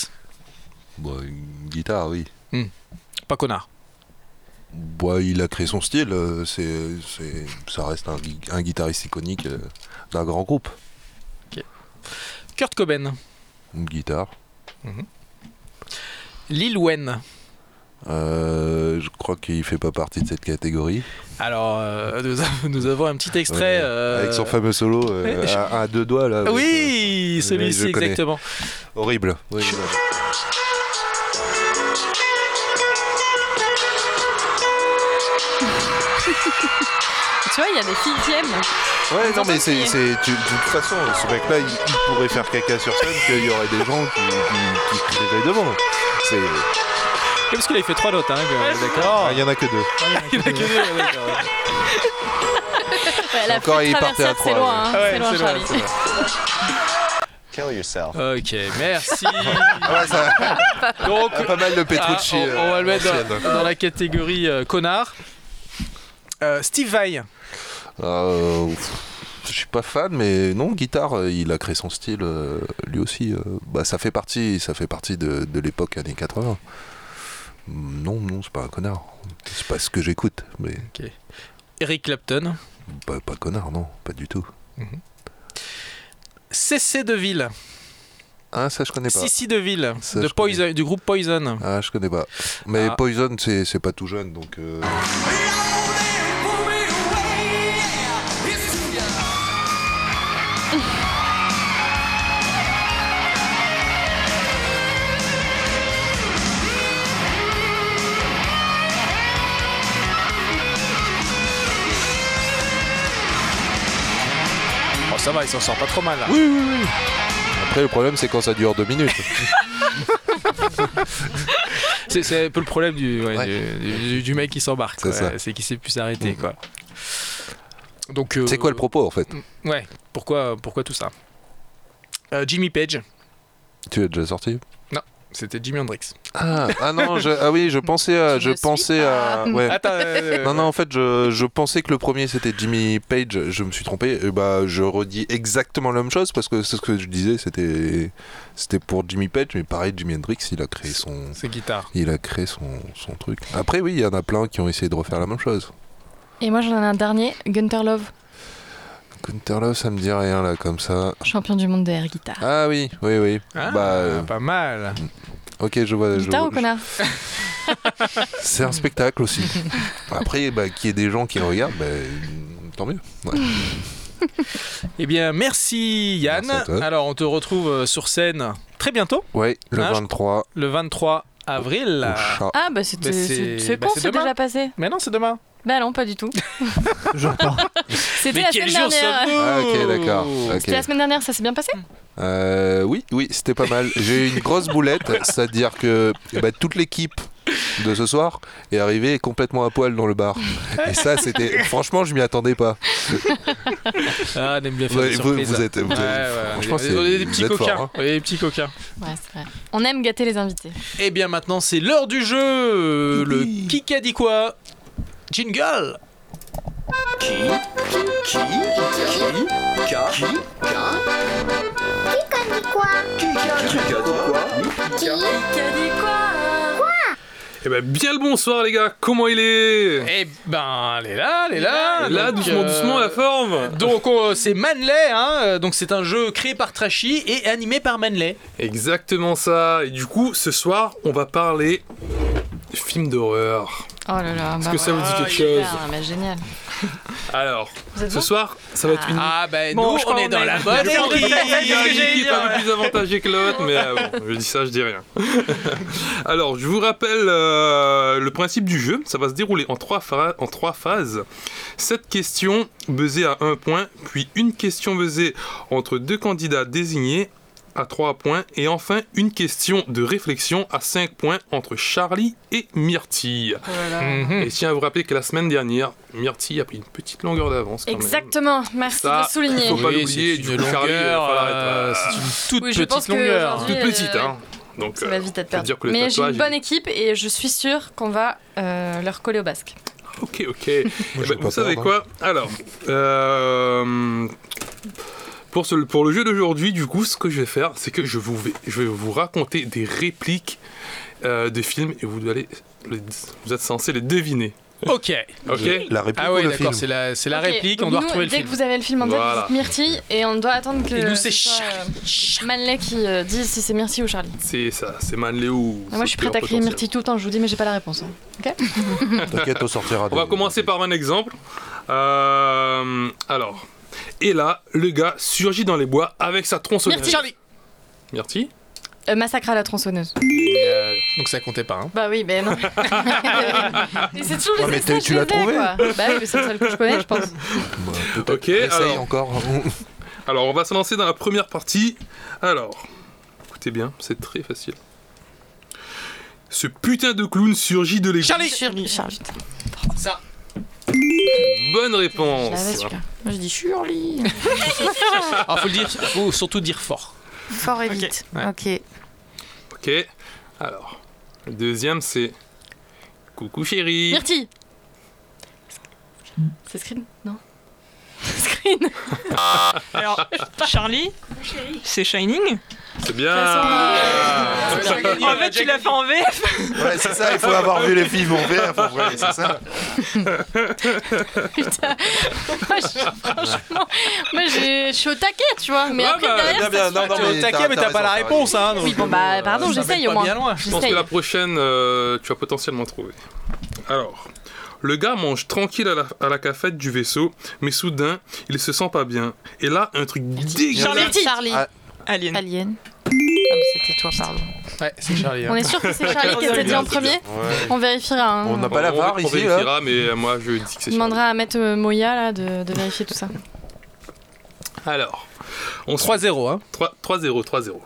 Bon, une guitare, oui. pas connard. Bah, il a créé son style. euh, C'est, c'est, ça reste un, gui- un guitariste iconique d'un grand groupe. Kurt Cobain, Une guitare. Lil Wayne. Euh, je crois qu'il fait pas partie de cette catégorie. Alors, euh, nous, avons, nous avons un petit extrait. Ouais, euh, Avec son fameux solo euh, <laughs> je- à, à deux doigts là. Oui, euh, celui-ci je exactement. horrible. Oui, oui. <laughs> tu vois, il y a des filles qui aiment. Ouais, non, mais c'est, crier. c'est- tu- de toute façon, ce mec-là, il, il pourrait faire caca sur scène, qu'il y aurait des gens qui, qui, qui crieraient devant. C'est, parce qu'il a fait trois notes, hein, d'accord. ah, il y en a que deux. Il y en a que deux, d'accord. Ouais, <laughs> la encore, flûte il partait à traversière, c'est trois, loin, ouais. hein, Ah ouais, c'est loin, Charlie. c'est loin. Kill yourself. Ok, merci. <laughs> Ah ouais, ça, Donc, pas mal de Petrucci. ah, on, on va le mettre euh, dans, ancienne. dans la catégorie euh, connard. Euh, Steve Vai. Euh, pff, je suis pas fan, mais non, guitare, euh, il a créé son style euh, lui aussi. euh, bah, ça fait partie, ça fait partie de, de l'époque années 80. Mm, Non, non, c'est pas un connard. C'est pas ce que j'écoute, mais Eric Clapton. pas, pas connard, non, pas du tout. CC Deville. Ah, ça je connais pas. Sissi Deville. Ça, De. Poison, du groupe Poison. Ah, je connais pas. Mais Ah. Poison, c'est c'est pas tout jeune, donc. euh, ça va, il s'en sort pas trop mal là. Oui, oui, oui. Après, le problème, c'est quand ça dure deux minutes. <laughs> C'est c'est un peu le problème du, ouais, Ouais. du, du- du mec qui s'embarque. C'est quoi. ça. C'est qu'il sait plus s'arrêter. Mhm. quoi. Donc, euh, c'est quoi le propos, en fait Ouais, pourquoi, pourquoi tout ça? Euh, Jimmy Page. Tu l'as déjà sorti? C'était Jimi Hendrix. Ah, ah non, je- ah oui, je pensais à, je pensais à, ouais. Attends, euh, Non, non, en fait, je, je pensais que le premier c'était Jimmy Page, je me suis trompé. Et bah, je redis exactement la même chose parce que c'est ce que je disais, c'était c'était pour Jimmy Page, mais pareil, Jimi Hendrix, il a créé son, C'est guitare. il a créé son, son truc. Après, oui, il y en a plein qui ont essayé de refaire la même chose. Et moi j'en ai un dernier, Gunter Love, Gunter ça me dit rien là, comme ça. champion du monde de air guitare. Ah oui, oui, oui. Ah, Bah, euh, pas mal. ok, je vois. je Guitare vois- ou connard <laughs> <laughs> C'est un spectacle aussi. Après, bah, qu'il y ait des gens qui le regardent, bah, tant mieux. Ouais. <laughs> Eh bien, merci Yann. Merci. Alors, on te retrouve euh, sur scène très bientôt, Ouais, le Ah, je- 23 le 23 avril. au chat. Ah bah c'était Bah, c'est- bah, déjà passé? Mais non, c'est demain. Bah non, pas du tout. <laughs> C'était la semaine dernière. Ah, ok, d'accord. ok. C'était la semaine dernière, ça s'est bien passé Euh, oui, oui, c'était pas mal. J'ai eu une grosse boulette, c'est-à-dire que eh ben, toute l'équipe de ce soir est arrivée complètement à poil dans le bar. Et ça, c'était. Franchement, je m'y attendais pas. Ah, on aime bien faire Vous, des vous- surprises. vous êtes. vous Ouais, êtes- ouais, franchement, on c'est- est- on est des petits coquins. forts, hein. On est des petits coquins. Ouais, c'est vrai. On aime gâter les invités. Eh bien, maintenant, c'est l'heure du jeu. Le qui a dit quoi? Jingle. Eh ben bien le bonsoir les gars, comment il est? Eh ben, elle est là, elle est là. Là, Donc, doucement, euh, doucement, la forme. Donc on- c'est Manley, hein, donc c'est un jeu créé par Trashy et animé par Manley. Exactement ça, et du coup, ce soir, on va parler de films d'horreur. Oh là là. Est-ce bah que ça vous dit Ah, quelque chose super, mais génial. <laughs> Alors, ce soir, ça va être une... Ah ben Bon, nous je on est dans la bonne équipe. très- Il y a ce que une j'allais équipe dire, un peu plus avantagée que l'autre, mais euh, bon, je dis ça, je dis rien. <laughs> Alors, je vous rappelle euh, le principe du jeu. Ça va se dérouler en trois, phra- en trois phases. Sept questions buzzées à un point, puis une question buzzée entre deux candidats désignés à trois points, et enfin une question de réflexion à cinq points entre Charlie et Myrtille. Mhm. Et je tiens à vous rappeler que la semaine dernière, Myrtille a pris une petite longueur d'avance. quand même. Exactement, merci Ça, de le souligner. faut pas Oui, l'oublier, c'est du une coup, Charlie, euh, être, euh, c'est une toute Oui, je pense petite longueur. toute petite, euh, hein. Donc, Ça euh, va vite dire que le Mais j'ai une bonne équipe et je suis sûre qu'on va euh, leur coller au basque. Ok, ok. J'ai pas vous savez peur, quoi? Alors, euh, pour, ce- pour le jeu d'aujourd'hui, du coup, ce que je vais faire, c'est que je, vous vais, je vais vous raconter des répliques euh, de films et vous, allez, vous êtes censés les deviner. Ok. <laughs> Ok La réplique Ah ou oui le d'accord, film c'est la, c'est la Ok, réplique, donc on doit nous, retrouver le dès film. que vous avez le film en tête, Voilà. vous dites Myrtille et on doit attendre que Et nous, ce c'est euh, Manley qui euh, dise si c'est Myrtille ou Charlie. C'est ça, c'est Manley ou. Moi je suis prête à crier Myrtille tout le temps, je vous dis mais j'ai pas la réponse. hein. <laughs> <laughs> T'inquiète, on sortira. On va commencer par un exemple. Euh, alors, et là, le gars surgit dans les bois avec sa tronçonneuse. Myrtille. Charlie. Myrtille Euh, massacre à la tronçonneuse. Euh, donc ça comptait pas. Hein. Bah oui, mais non. <laughs> mais c'est toujours les Ouais, mais tu l'as trouvé quoi. Bah oui, mais c'est le seul que je connais, je pense. <laughs> Bah. Ok, Essaye alors. encore. <laughs> Alors, on va se lancer dans la première partie. Alors, écoutez bien, c'est très facile. Ce putain de clown surgit de l'église. Charlie. Shirley, Charlie. Ça. Bonne Je réponse. l'avais celui-là. Moi je dis Shirley. <laughs> Alors faut le dire, faut surtout dire fort. Fort et vite. Ouais. Ok. Ok. Alors, le deuxième, c'est. Coucou chérie. Myrtille. C'est Screen Non. <laughs> Screen. Alors, Charlie, c'est Shining. C'est bien. Ah, En fait, tu l'as fait en VF. Ouais, c'est ça, il faut avoir vu les films en VF en vrai, c'est ça. Putain. Moi, je- franchement, moi j'ai- je suis au taquet, tu vois. Mais Ouais, après, bah, derrière, bien, ça bien, non, non, T'es mais au taquet, mais t'as pas la raison, réponse. Hein, Oui, bon, bah, euh, pardon, ça j'essaye au pas moins. bien loin. Je pense que J'essaye. la prochaine, euh, tu vas potentiellement trouver. Alors, le gars mange tranquille à la, à la cafette du vaisseau, mais soudain, il se sent pas bien. Et là, un truc dégueulasse. Charlie. Ah. Alien. Alien. Ah, mais c'était toi, pardon. Ouais, c'est Charlie. hein. On est sûr que c'est <laughs> Charlie qui était dit en premier Ouais. On vérifiera. hein. On n'a pas la On- on ici, là vérifiera, mais moi, je dis que c'est On Charlie. demandera à Maître euh, Moya là, de, de vérifier tout ça. Alors, on se 3-0. Hein. 3 3-0, 3-0.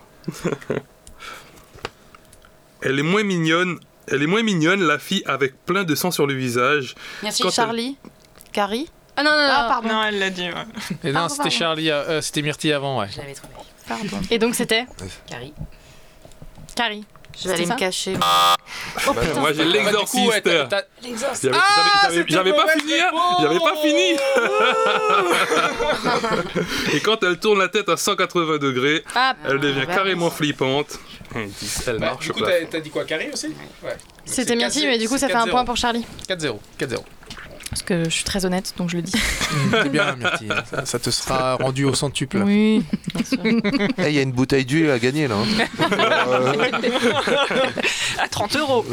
Elle est moins mignonne. Elle est moins mignonne, la fille avec plein de sang sur le visage. Merci. Quand elle- Charlie. Carrie. Ah non, non, non. Ah, pardon. Non, elle l'a dit. ouais. Et non, c'était. Charlie, euh, euh, c'était Myrtille avant, ouais. Pardon. Et donc c'était Carrie. Carrie. Je vais aller me cacher. Oh Bah, putain. moi j'ai Bah, l'exorciste. J'avais Ah, pas fini, hein. j'avais pas fini. <laughs> Et quand elle tourne la tête à 180 degrés, Ah, elle devient bah, carrément flippante. Elle Bah, marche du coup, t'as dit quoi, Carré aussi? Ouais. c'était Myrtille, mais du coup, ça fait un point pour Charlie. 4-0. 4-0. Parce que je suis très honnête, donc je le dis. C'est <laughs> bien, Myrtille. Ça, ça te sera rendu au centuple. Oui, bien sûr. Eh, Il y a une bouteille d'huile à gagner là. hein. Euh, <laughs> À 30 euros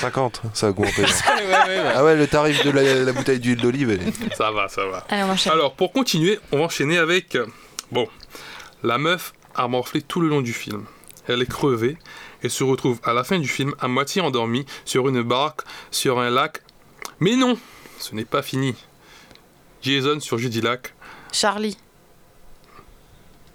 50, ça a augmenté. Ouais, <laughs> ouais, ouais, ouais. Ah ouais, le tarif de la, la bouteille d'huile d'olive. elle- Ça va, ça va. Allez, on enchaîne. Alors, pour continuer, on va enchaîner avec. euh, Bon, la meuf a morflé tout le long du film. Elle est crevée et se retrouve à la fin du film à moitié endormie sur une barque sur un lac. Mais non, ce n'est pas fini. Jason sur Judy Lac. Charlie.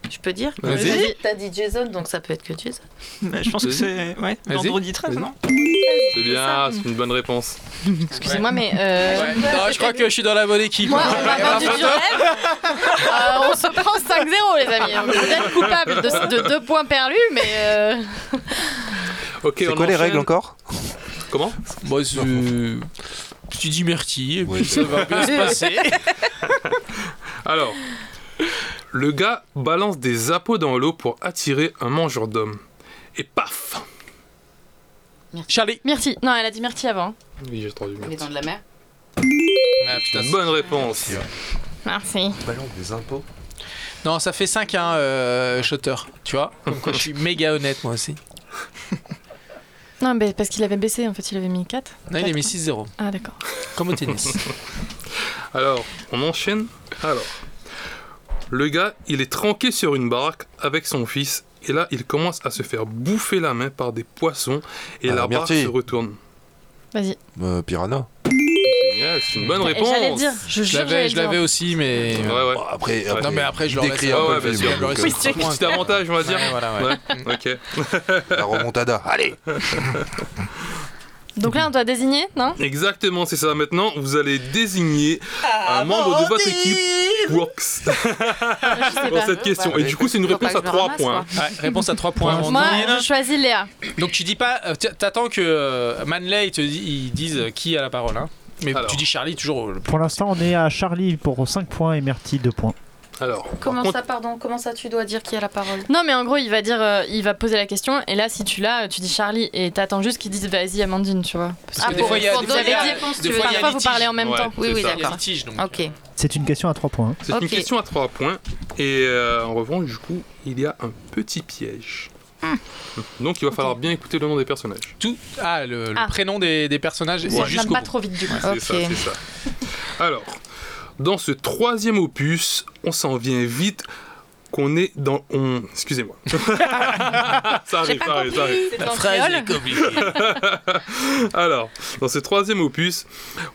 Je peux dire Vas-y. T'as dit- T'as dit Jason, donc ça peut être que Jason. Bah, Je pense que c'est ouais, vendredi 13, Vas-y. non C'est bien, c'est une bonne réponse. Excusez-moi, mais. euh, Ouais. Non, je crois que je suis dans la bonne équipe. Moi, on m'a Ouais, vendu enfin, du rêve. Euh, on se prend 5-0, les amis. On est peut-être coupable de, de deux points perdus, mais. euh, Ok, C'est on quoi les règles encore? Comment? Moi, c'est. Tu dis Myrtille, et puis ça va bien se passer. <laughs> Alors, le gars balance des appos dans l'eau pour attirer un mangeur d'hommes. Et paf Charlie. Myrtille. Non, elle a dit Myrtille avant. Oui, j'ai entendu. Les dents de la mer. Ah, putain, bonne réponse. Merci. Balance des impôts. Non, ça fait 5 hein, euh, Shotter. Tu vois Comme quoi je suis <laughs> méga honnête, moi aussi. <laughs> Non, mais parce qu'il avait baissé, en fait, il avait mis 4. Non, il a mis 6-0. Ah, d'accord. Comme au tennis. <laughs> Alors, on enchaîne. Alors, le gars, il est tranqué sur une baraque avec son fils. Et là, il commence à se faire bouffer la main par des poissons. Et Ah, la barque se retourne. Vas-y. Euh, piranha. C'est une bonne réponse. J'allais le dire. Je l'avais, je aussi, mais. Ouais, ouais. Bon, après, Non, mais après, je décris reste- un Ouais, peu ouais, le bien film, sûr. donc, reste- euh, Petit, petit avantage, on va dire. Ouais, voilà, ouais. Ouais, <laughs> ok. La remontada. Allez Donc là, on doit désigner, non? Exactement, c'est ça. Maintenant, vous allez désigner un membre de votre équipe Works <laughs> pas. cette question. bah, Et du coup, c'est une réponse à que je me 3 ramasse, points. Ouais, réponse à 3 points. Moi, je choisis Léa. Donc tu dis pas. euh, T'attends que euh, Manley te euh, qui a la parole. Hein. Mais Alors. tu dis Charlie toujours. euh, Pour l'instant, on est à Charlie pour 5 points et Myrtille 2 points. Alors, Comment par ça, pardon Comment ça, tu dois dire qui a la parole Non, mais en gros, il va dire, euh, il va poser la question, et là, si tu l'as, tu dis Charlie, et t'attends juste qu'il dise vas-y, Amandine, tu vois. Parce Parce que des fois, il y a pour des fois, donner il y a- la réponse, des tu veux fois, parfois, vous parlez en même Ouais, temps. Oui, c'est oui, d'accord. Ok. C'est une question à 3 points. hein. C'est une question à 3 points. Et euh, en revanche, du coup, il y a un petit piège. Donc, il va falloir bien écouter le nom des personnages. Tout, ah, le, le Ah. prénom des, des personnages jusqu'au pas bout. trop vite, du coup. C'est Ok. ça, c'est ça. Alors, dans ce troisième opus, on s'en vient vite qu'on est dans... On... Excusez-moi. <laughs> ça arrive, ça arrive, ça arrive. La phrase est compliquée. <laughs> Alors, dans ce troisième opus,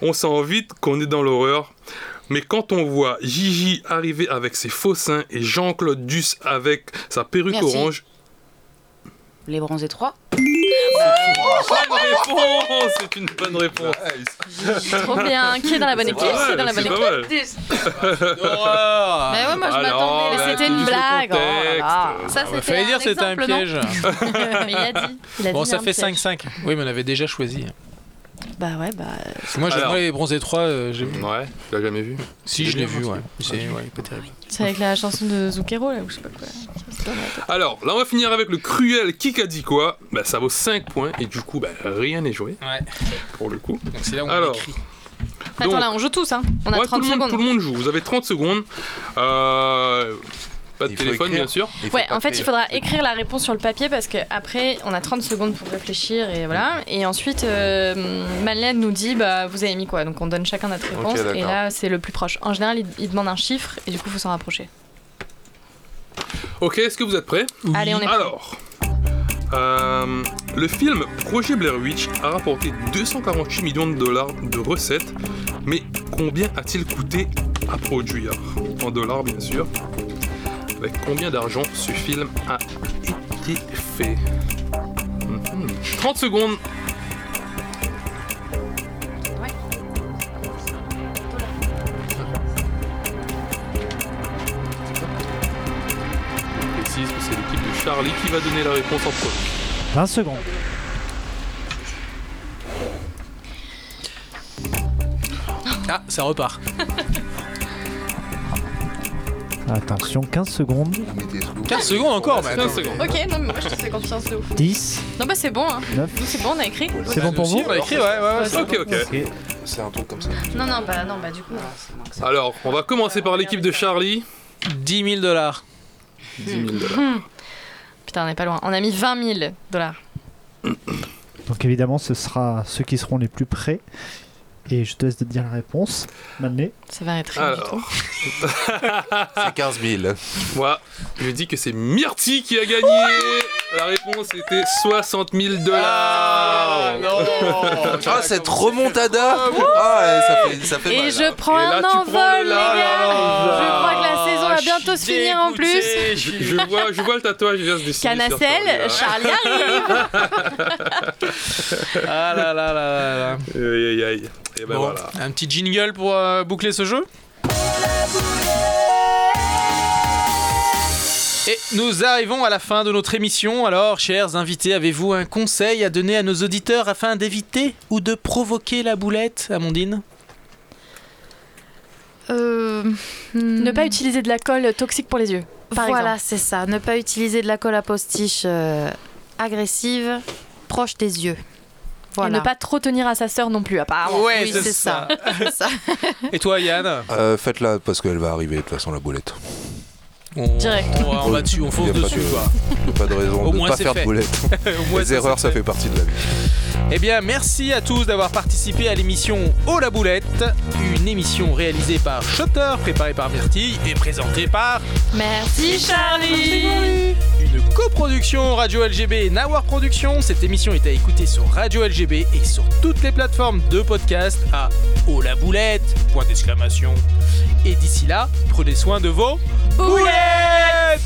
on sent vite qu'on est dans l'horreur. Mais quand on voit Gigi arriver avec ses faux seins et Jean-Claude Duss avec sa perruque Merci. orange, Les bronzés 3 bonne réponse C'est une bonne réponse. Trop bien. Qui est dans la bonne équipe pas Qui est dans la mal, bonne équipe pas mal. Mais ouais, moi je Alors, m'attendais. bah, c'était une blague, oh là là. contexte. Ça, c'était fallait un dire que c'était un exemple, non piège. Mais <laughs> il a dit. Il a Bon, dit ça un fait piège. 5-5. Oui, mais on avait déjà choisi. Bah ouais, bah. Parce que moi, j'ai- Alors. les bronzés 3, euh, j'ai vu. Ouais, tu l'as jamais vu Si, je l'ai vu, ouais. C'est ouais, pas terrible. C'est avec la chanson de Zucchero, là, ou je sais pas quoi. C'est pas mal. Alors, là, on va finir avec le cruel qui a dit quoi Bah, ça vaut 5 points et du coup, bah, rien n'est joué Ouais. pour le coup. Donc c'est là où on Alors. écrit. Attends, Donc- là, on joue tous, hein. On a Ouais, 30 tout, le monde, secondes. tout le monde joue. Vous avez 30 secondes. Euh, pas de téléphone, écrire. bien sûr. Ouais, en fait, il faudra écrire la réponse sur le papier parce que après, on a 30 secondes pour réfléchir et voilà. Et ensuite, euh, Madeleine nous dit, bah, vous avez mis quoi? Donc, on donne chacun notre réponse et là, c'est le plus proche. En général, il, il demande un chiffre et du coup, il faut s'en rapprocher. Ok, est-ce que vous êtes prêts? Allez, on est prêts. Alors, euh, le film Projet Blair Witch a rapporté 248 millions de dollars de recettes, mais combien a-t-il coûté à produire? En dollars, bien sûr. Avec combien d'argent ce film a été fait Mhm. 30 secondes. Je précise que c'est l'équipe de Charlie qui va donner la réponse en premier. 20 secondes. Ah, ça repart. <laughs> Attention, 15 secondes. 15 secondes encore, mais 15 attends. secondes. Ok, non, mais moi je te fais confiance de ouf. 10, Non, bah c'est bon, hein. 9. C'est bon, on a écrit. C'est bon pour Si, vous on a écrit, ouais, ouais, ouais. c'est Ok, ok. Ok. C'est un truc comme ça. Non, non, bah non, bah du coup. Alors, on va commencer par l'équipe de Charlie. 10 000 dollars. 10 000 dollars. Hmm. Putain, on n'est pas loin. On a mis 20 000 dollars. Donc évidemment, ce sera ceux qui seront les plus près. Et je te laisse te dire la réponse. Mané. Ça va être rien Alors. <laughs> C'est 15 000. moi, je dis que c'est Myrti qui a gagné. La réponse était 60 000 dollars. <laughs> Ah, cette remontada Ah, ouais, ça fait, ça fait Et mal. je hein. prends Et là, un prends envol, le les gars. Je crois que la saison va je bientôt se finir en plus. je vois, je vois le tatouage qui vient se dessiner. sur Canacelle, Charlie, arrive. <laughs> Ah là là là là là. Aïe aïe aïe. Et ben Bon, voilà. un petit jingle pour euh, boucler ce jeu Et nous arrivons à la fin de notre émission. Alors, chers invités, avez-vous un conseil à donner à nos auditeurs afin d'éviter ou de provoquer la boulette, Amandine? Euh, Ne pas utiliser de la colle toxique pour les yeux. Par Voilà, c'est ça. Ne pas utiliser de la colle à postiche euh, agressive, proche des yeux. Voilà. Et ne pas trop tenir à sa sœur non plus, apparemment. Ouais, oui, <laughs> c'est ça. Et toi, Yann Euh, Faites-la parce qu'elle va arriver de toute façon, la boulette. on... Direct. On va, on va dessus, on fonce a pas dessus, de- quoi. Il n'y a pas de raison Au de ne pas faire fait. de boulette. <laughs> Au moins, Les erreurs, ça fait. fait partie de la vie. Eh bien, merci à tous d'avoir participé à l'émission Oh la boulette, une émission réalisée par Shutter, préparée par Myrtille et présentée par Merci Charlie. une coproduction Radio LGB et Nawar Productions. Cette émission est à écouter sur Radio LGB et sur toutes les plateformes de podcast à Oh la boulette, point d'exclamation. Et d'ici là, prenez soin de vos boulettes